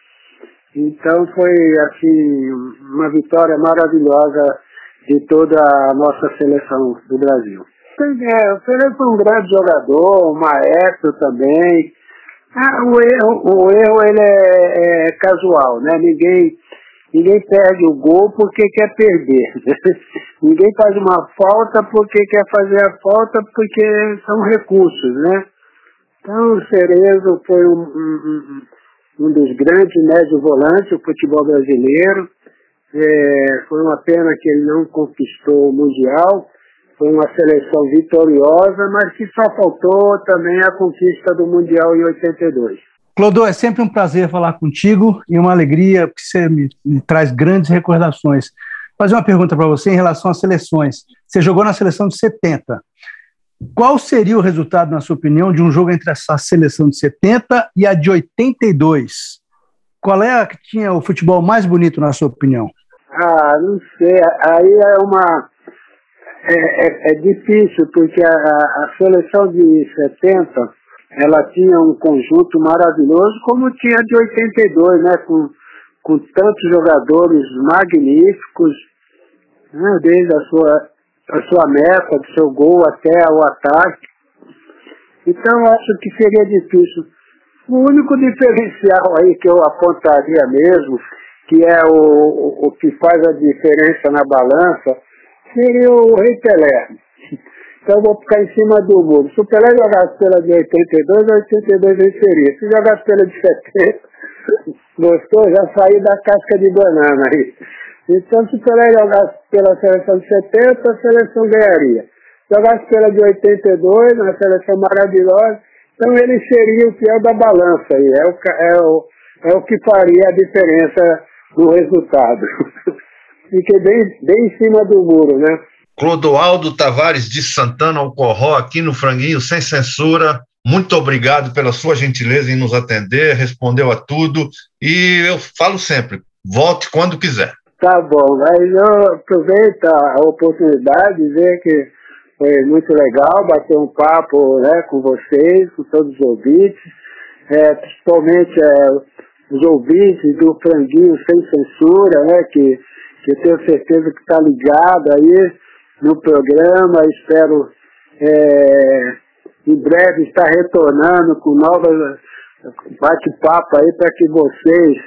Então foi assim uma vitória maravilhosa de toda a nossa seleção do Brasil. É, o Pereira foi um grande jogador, um maestro também. Ah, o erro, o erro ele é, é, casual, né? Ninguém, ninguém perde o gol porque quer perder. [laughs] ninguém faz uma falta porque quer fazer a falta porque são recursos, né? Então o Cerezo foi um, um, um dos grandes médio volantes do futebol brasileiro. É, foi uma pena que ele não conquistou o Mundial foi uma seleção vitoriosa, mas que só faltou também a conquista do Mundial em 82. Clodô, é sempre um prazer falar contigo e uma alegria, porque você me, me traz grandes recordações. Vou fazer uma pergunta para você em relação às seleções. Você jogou na seleção de 70. Qual seria o resultado, na sua opinião, de um jogo entre essa seleção de 70 e a de 82? Qual é a que tinha o futebol mais bonito, na sua opinião? Ah, não sei. Aí é uma é, é, é difícil, porque a, a, seleção de 70 ela tinha um conjunto maravilhoso, como tinha de 82, né? Com, com tantos jogadores magníficos, né? desde a sua, a sua meta, do seu gol até o ataque. Então, acho que seria difícil. O único diferencial aí que eu apontaria mesmo, que é o, o, que faz a diferença na balança, seria o Rei Pelé. Então eu vou ficar em cima do muro. Se o Pelé jogasse pela de 82, 82 venceria. Se jogasse pela de 70, gostou? Já saiu da casca de banana aí. Então se o Pelé jogasse pela seleção de 70, a seleção ganharia. Jogasse pela de 82, uma seleção maravilhosa, então ele seria o fiel da balança aí. É o, é o, é o que faria a diferença no resultado. [laughs] fiquei bem, bem em cima do muro, né? Clodoaldo Tavares de Santana Alcorró, aqui no Franguinho, sem censura. Muito obrigado pela sua gentileza em nos atender, respondeu a tudo. E eu falo sempre, volte quando quiser. Tá bom, mas eu aproveito a oportunidade de dizer que foi muito legal bater um papo né, com vocês, com todos os ouvintes, é, principalmente é, os ouvintes do Franguinho Sem Censura, né, que que tenho certeza que está ligado aí no programa. Espero é, em breve estar retornando com novas bate-papo aí para que vocês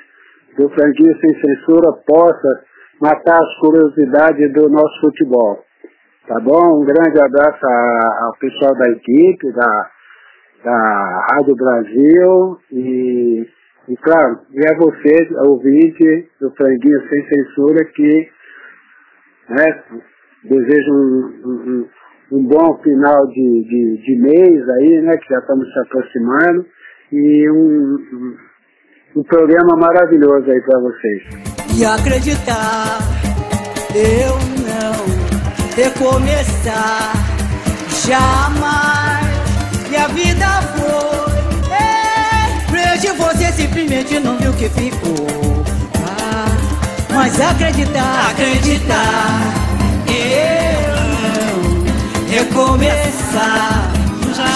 do Franguinho Sem Censura possam matar as curiosidades do nosso futebol. Tá bom? Um grande abraço ao pessoal da equipe, da, da Rádio Brasil e, e claro, e a você, ouvinte do Franguinho Sem Censura, que né, desejo um, um- um- bom final de, de, de mês aí, né, que já estamos se aproximando, e um, um, um programa maravilhoso aí para vocês. E acreditar, eu não recomeçar jamais. E a vida foi. Simplesmente não viu que ficou. Ah, mas acreditar, acreditar, eu não recomeçar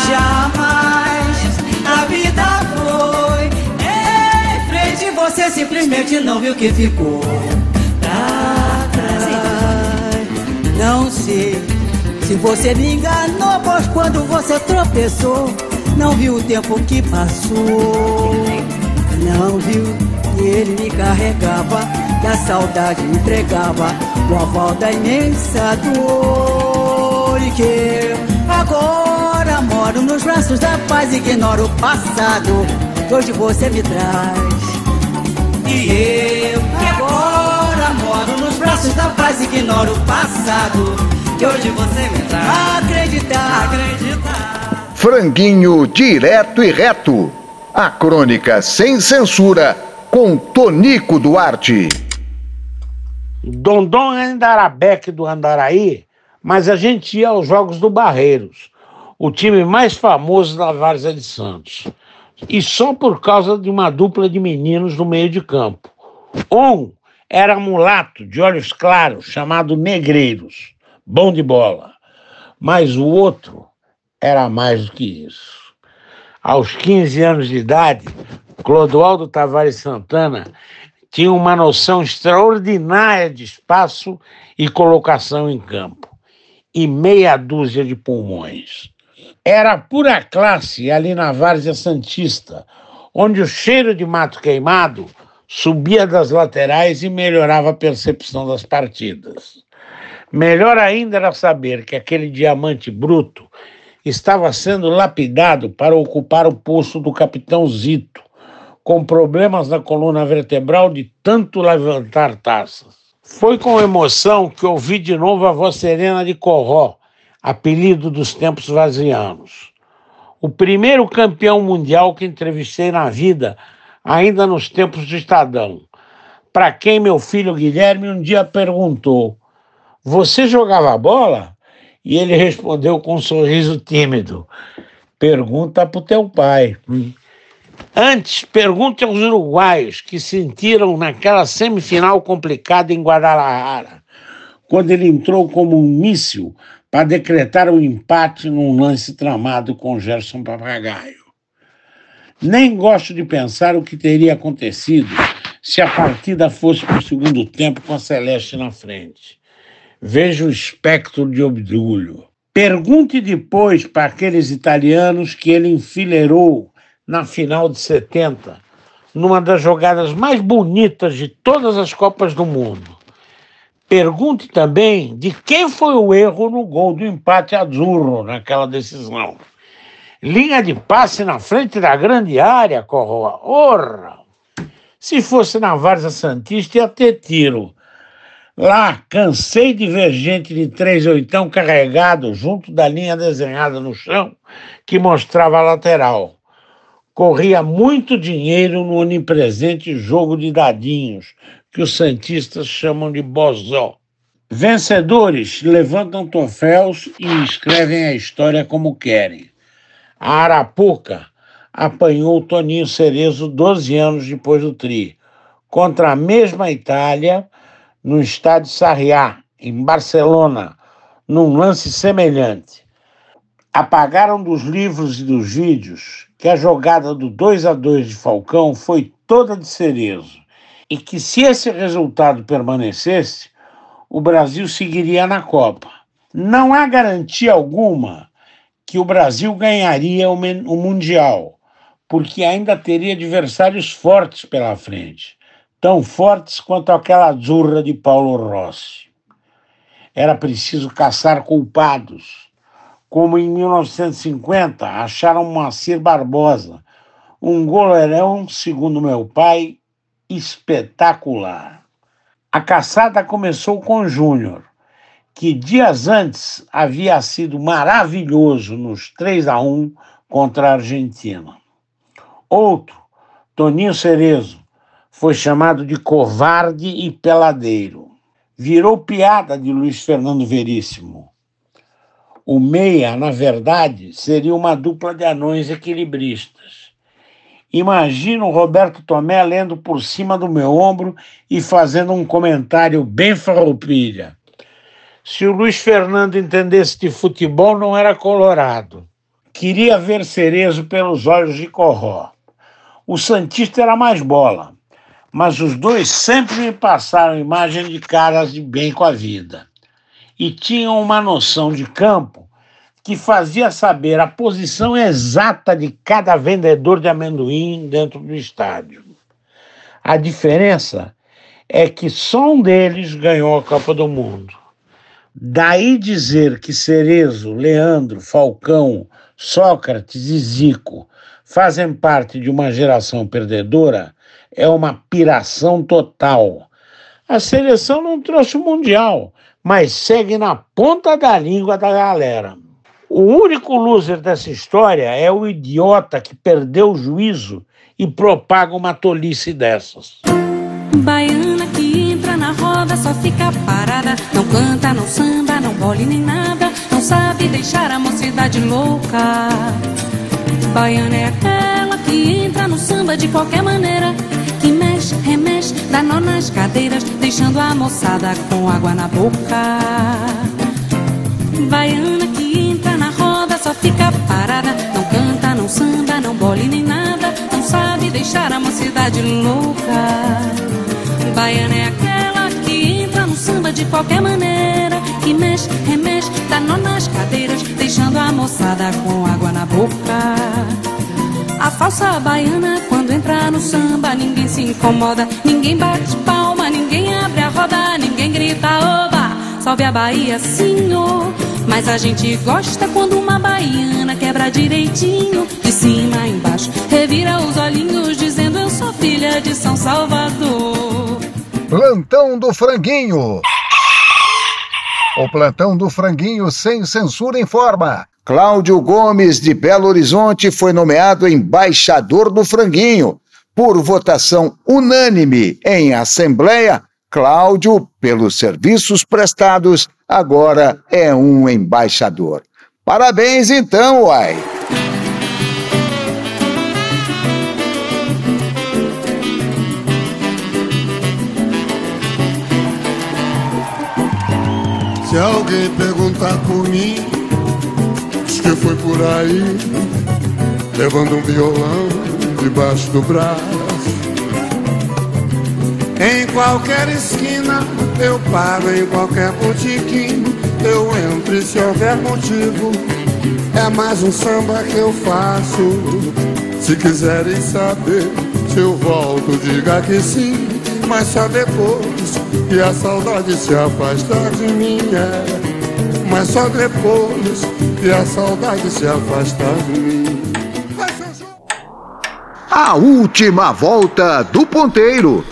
jamais. A vida foi. Em frente você simplesmente não viu que ficou. Pra trás. Não sei se você me enganou, pois quando você tropeçou, não viu o tempo que passou. Não viu que ele me carregava, que a saudade me entregava, o aval da imensa dor. E que eu agora moro nos braços da paz, ignoro o passado, que hoje você me traz. E eu agora moro nos braços da paz, ignoro o passado, que hoje você me traz. Acreditar, acreditar. Franguinho direto e reto. A crônica sem censura com Tonico Duarte. Dondon ainda era do Andaraí, mas a gente ia aos Jogos do Barreiros, o time mais famoso da Várzea de Santos. E só por causa de uma dupla de meninos no meio de campo. Um era mulato, de olhos claros, chamado Negreiros, bom de bola. Mas o outro era mais do que isso. Aos 15 anos de idade, Clodoaldo Tavares Santana tinha uma noção extraordinária de espaço e colocação em campo, e meia dúzia de pulmões. Era pura classe ali na Várzea Santista, onde o cheiro de mato queimado subia das laterais e melhorava a percepção das partidas. Melhor ainda era saber que aquele diamante bruto estava sendo lapidado para ocupar o posto do capitão Zito, com problemas na coluna vertebral de tanto levantar taças. Foi com emoção que ouvi de novo a voz serena de Corró, apelido dos tempos vazianos. O primeiro campeão mundial que entrevistei na vida, ainda nos tempos do Estadão. Para quem meu filho Guilherme um dia perguntou: Você jogava bola? E ele respondeu com um sorriso tímido: Pergunta para o teu pai. Antes, pergunte aos uruguaios que sentiram naquela semifinal complicada em Guadalajara, quando ele entrou como um míssil para decretar o empate num lance tramado com Gerson Papagaio. Nem gosto de pensar o que teria acontecido se a partida fosse para o segundo tempo com a Celeste na frente. Vejo o espectro de Obdúlio. Pergunte depois para aqueles italianos que ele enfileirou na final de 70, numa das jogadas mais bonitas de todas as Copas do Mundo. Pergunte também de quem foi o erro no gol do empate azurro naquela decisão. Linha de passe na frente da grande área, Corroa. Orra! Se fosse na Várzea Santista, ia ter tiro. Lá, cansei de ver gente de três oitão carregado junto da linha desenhada no chão que mostrava a lateral. Corria muito dinheiro no onipresente jogo de dadinhos, que os santistas chamam de bozó. Vencedores levantam troféus e escrevem a história como querem. A Arapuca apanhou o Toninho Cerezo 12 anos depois do Tri, contra a mesma Itália, no estádio Sarriá, em Barcelona, num lance semelhante. Apagaram dos livros e dos vídeos que a jogada do 2 a 2 de Falcão foi toda de Cerezo e que se esse resultado permanecesse, o Brasil seguiria na Copa. Não há garantia alguma que o Brasil ganharia o, o Mundial, porque ainda teria adversários fortes pela frente. Tão fortes quanto aquela zurra de Paulo Rossi. Era preciso caçar culpados, como em 1950 acharam Moacir Barbosa, um goleirão, segundo meu pai, espetacular. A caçada começou com Júnior, que dias antes havia sido maravilhoso nos 3 a 1 contra a Argentina. Outro, Toninho Cerezo, foi chamado de covarde e peladeiro. Virou piada de Luiz Fernando Veríssimo. O meia, na verdade, seria uma dupla de anões equilibristas. Imagino o Roberto Tomé lendo por cima do meu ombro e fazendo um comentário bem farroupilha. Se o Luiz Fernando entendesse de futebol, não era colorado. Queria ver Cerezo pelos olhos de Corró. O Santista era mais bola, mas os dois sempre me passaram imagem de caras de bem com a vida. E tinham uma noção de campo que fazia saber a posição exata de cada vendedor de amendoim dentro do estádio. A diferença é que só um deles ganhou a Copa do Mundo. Daí dizer que Cerezo, Leandro, Falcão, Sócrates e Zico fazem parte de uma geração perdedora é uma piração total. A seleção não trouxe o Mundial, mas segue na ponta da língua da galera. O único loser dessa história é o idiota que perdeu o juízo e propaga uma tolice dessas. Baiana que entra na roda só fica parada. Não canta, não samba, não bole nem nada. Não sabe deixar a mocidade louca. Baiana é aquela que entra no samba de qualquer maneira. Remexe, dá nó nas cadeiras, deixando a moçada com água na boca. Baiana que entra na roda só fica parada. Não canta, não samba, não bole nem nada. Não sabe deixar a mocidade louca. Baiana é aquela que entra no samba de qualquer maneira. Que mexe, remexe, dá nó nas cadeiras, deixando a moçada com água na boca. A falsa baiana, quando entra no samba, ninguém se incomoda, ninguém bate palma, ninguém abre a roda, ninguém grita oba, salve a Bahia, senhor. Mas a gente gosta quando uma baiana quebra direitinho, de cima embaixo, revira os olhinhos, dizendo eu sou filha de São Salvador. Plantão do Franguinho. O plantão do Franguinho sem censura informa. Cláudio Gomes de Belo Horizonte foi nomeado embaixador do Franguinho. Por votação unânime em Assembleia, Cláudio, pelos serviços prestados, agora é um embaixador. Parabéns então, uai! Se alguém perguntar por mim, que foi por aí, levando um violão debaixo do braço. Em qualquer esquina eu paro, em qualquer botiquim eu entro e se houver motivo é mais um samba que eu faço. Se quiserem saber se eu volto, diga que sim, mas só depois que a saudade se afastar de mim. É. Mas só depois que a saudade se afastar de mim. A última volta do ponteiro.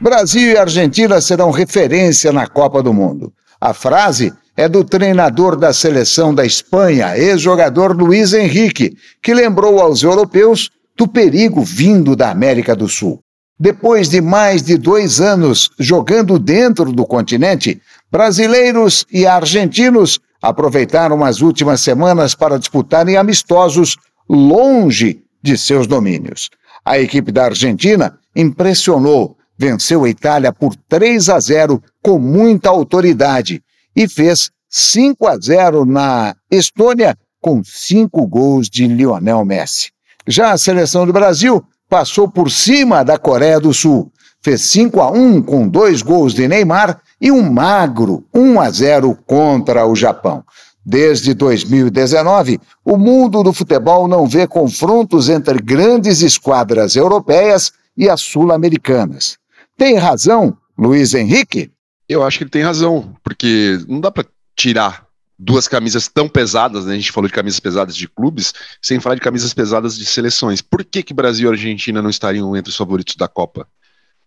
Brasil e Argentina serão referência na Copa do Mundo. A frase é do treinador da seleção da Espanha, ex-jogador Luiz Henrique, que lembrou aos europeus do perigo vindo da América do Sul. Depois de mais de dois anos jogando dentro do continente, brasileiros e argentinos aproveitaram as últimas semanas para disputarem amistosos longe de seus domínios. A equipe da Argentina impressionou, venceu a Itália por 3 a 0 com muita autoridade e fez 5 a 0 na Estônia com cinco gols de Lionel Messi. Já a seleção do Brasil passou por cima da Coreia do Sul. Fez 5 a 1 com dois gols de Neymar e um magro 1 a 0 contra o Japão. Desde 2019, o mundo do futebol não vê confrontos entre grandes esquadras europeias e as sul-americanas. Tem razão, Luiz Henrique? Eu acho que ele tem razão, porque não dá para tirar duas camisas tão pesadas, né? A gente falou de camisas pesadas de clubes, sem falar de camisas pesadas de seleções. Por que, que Brasil e Argentina não estariam entre os favoritos da Copa?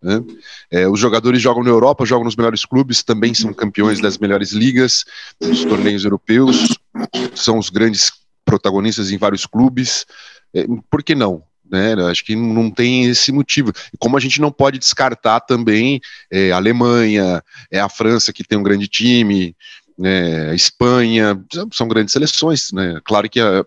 Né? É, os jogadores jogam na Europa, jogam nos melhores clubes, também são campeões das melhores ligas, dos torneios europeus, são os grandes protagonistas em vários clubes. É, por que não? Né, acho que não tem esse motivo. E como a gente não pode descartar também é, a Alemanha, é a França que tem um grande time, né, Espanha, são grandes seleções, né? Claro que a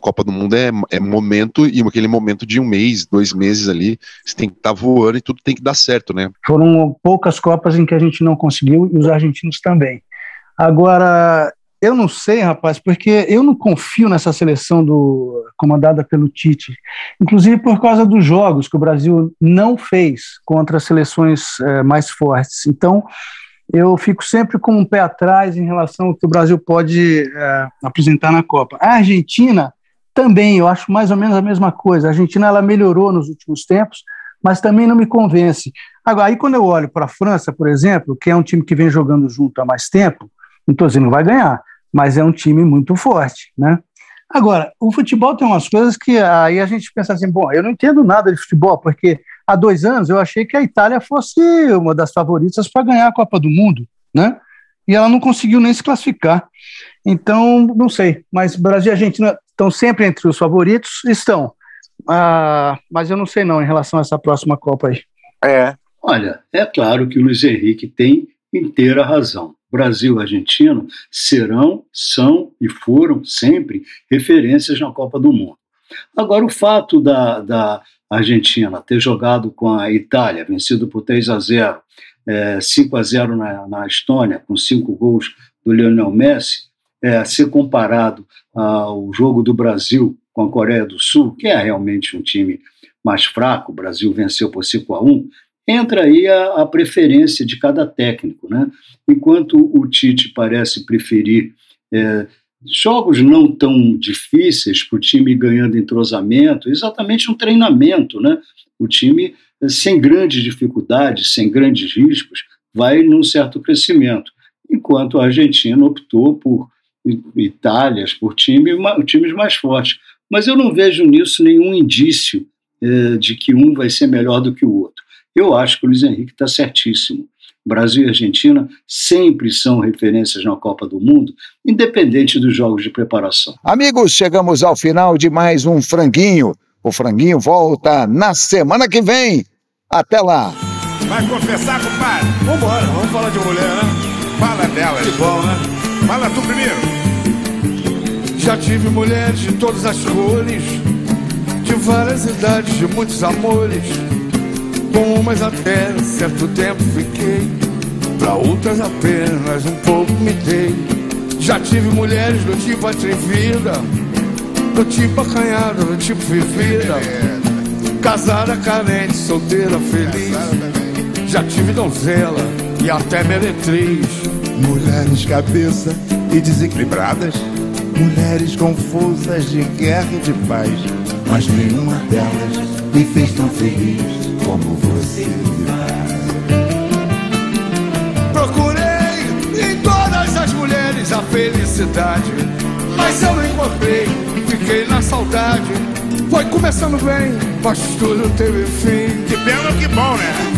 Copa do Mundo é, é momento e aquele momento de um mês, dois meses ali, você tem que estar tá voando e tudo tem que dar certo, né? Foram poucas Copas em que a gente não conseguiu e os argentinos também. Agora, eu não sei, rapaz, porque eu não confio nessa seleção do comandada pelo Tite, inclusive por causa dos jogos que o Brasil não fez contra seleções é, mais fortes. Então, eu fico sempre com um pé atrás em relação ao que o Brasil pode é, apresentar na Copa. A Argentina também, eu acho mais ou menos a mesma coisa. A Argentina ela melhorou nos últimos tempos, mas também não me convence. Agora, aí quando eu olho para a França, por exemplo, que é um time que vem jogando junto há mais tempo, não estou dizendo que vai ganhar, mas é um time muito forte, né? Agora, o futebol tem umas coisas que aí a gente pensa assim, bom, eu não entendo nada de futebol, porque há dois anos eu achei que a Itália fosse uma das favoritas para ganhar a Copa do Mundo, né? E ela não conseguiu nem se classificar. Então, não sei, mas Brasil e Argentina estão sempre entre os favoritos, estão. Ah, mas eu não sei não em relação a essa próxima Copa aí. É. Olha, é claro que o Luiz Henrique tem inteira razão. Brasil e Argentina serão, são e foram sempre referências na Copa do Mundo. Agora, o fato da, da Argentina ter jogado com a Itália, vencido por 3 a 0, é, 5 a 0 na, na Estônia, com cinco gols do Lionel Messi, é, ser comparado ao jogo do Brasil com a Coreia do Sul, que é realmente um time mais fraco, o Brasil venceu por 5 a 1, entra aí a, a, preferência de cada técnico. Né? Enquanto o Tite parece preferir é, jogos não tão difíceis para o time ganhando entrosamento, exatamente um treinamento, né? O time sem grandes dificuldades, sem grandes riscos, vai num certo crescimento. Enquanto a Argentina optou por Itálias, por time, times mais fortes. Mas eu não vejo nisso nenhum indício eh, de que um vai ser melhor do que o outro. Eu acho que o Luiz Henrique está certíssimo. Brasil e Argentina sempre são referências na Copa do Mundo, independente dos jogos de preparação. Amigos, chegamos ao final de mais um Franguinho. O Franguinho volta na semana que vem. Até lá. Vai confessar, compadre? Vambora, vamos falar de mulher, né? Fala dela. Que bom, né? Fala tu primeiro. Já tive mulheres de todas as cores, de várias idades, de muitos amores com umas até certo tempo fiquei, pra outras apenas um pouco me dei. Já tive mulheres do tipo atrevida, do tipo acanhada, do tipo vivida. Casada, carente, solteira, feliz. Já tive donzela e até meretriz. Mulheres cabeça e desequilibradas. Mulheres confusas de guerra e de paz. Mas nenhuma delas me fez tão feliz como você Procurei em todas as mulheres a felicidade, mas eu não encontrei, fiquei na saudade. Foi começando bem, mas tudo teve fim. Que pena que bom, né?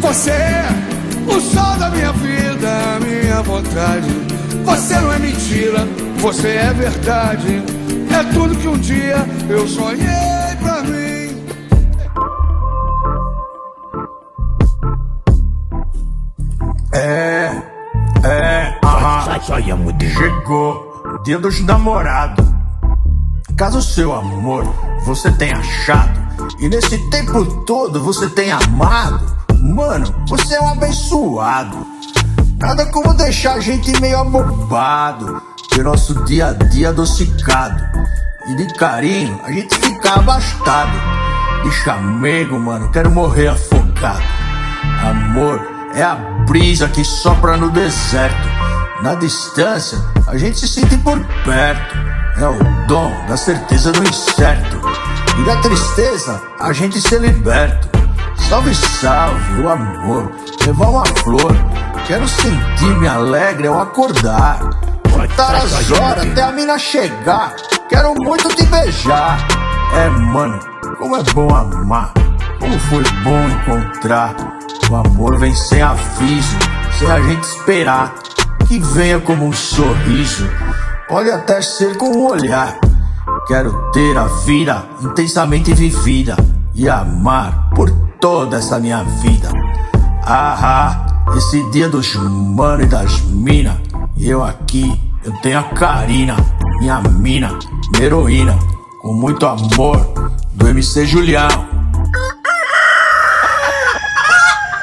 Você é o sol da minha vida, a minha vontade. Você não é mentira, você é verdade. É tudo que um dia eu sonhei pra mim. É, é, aham. Chegou o dia dos namorados. Caso seu amor você tenha achado, e nesse tempo todo você tenha amado, mano, você é um abençoado. Nada como deixar a gente meio abobado, ter nosso dia a dia adocicado. E de carinho a gente fica abastado. De chamego, mano, quero morrer afogado. Amor, é a brisa que sopra no deserto. Na distância, a gente se sente por perto. É o dom da certeza do incerto. E da tristeza a gente se liberta. Salve, salve, o amor, levar uma flor. Quero sentir-me alegre ao acordar. Contar as horas até a mina chegar. Quero muito te beijar. É, mano, como é bom amar. Como foi bom encontrar. O amor vem sem aviso, sem a gente esperar. Que venha como um sorriso. Pode até ser com um olhar. Quero ter a vida intensamente vivida e amar por toda essa minha vida. Ah, ah, esse dia dos mano e das mina. E eu aqui, eu tenho a Karina, minha mina, minha heroína, com muito amor, do MC Julião.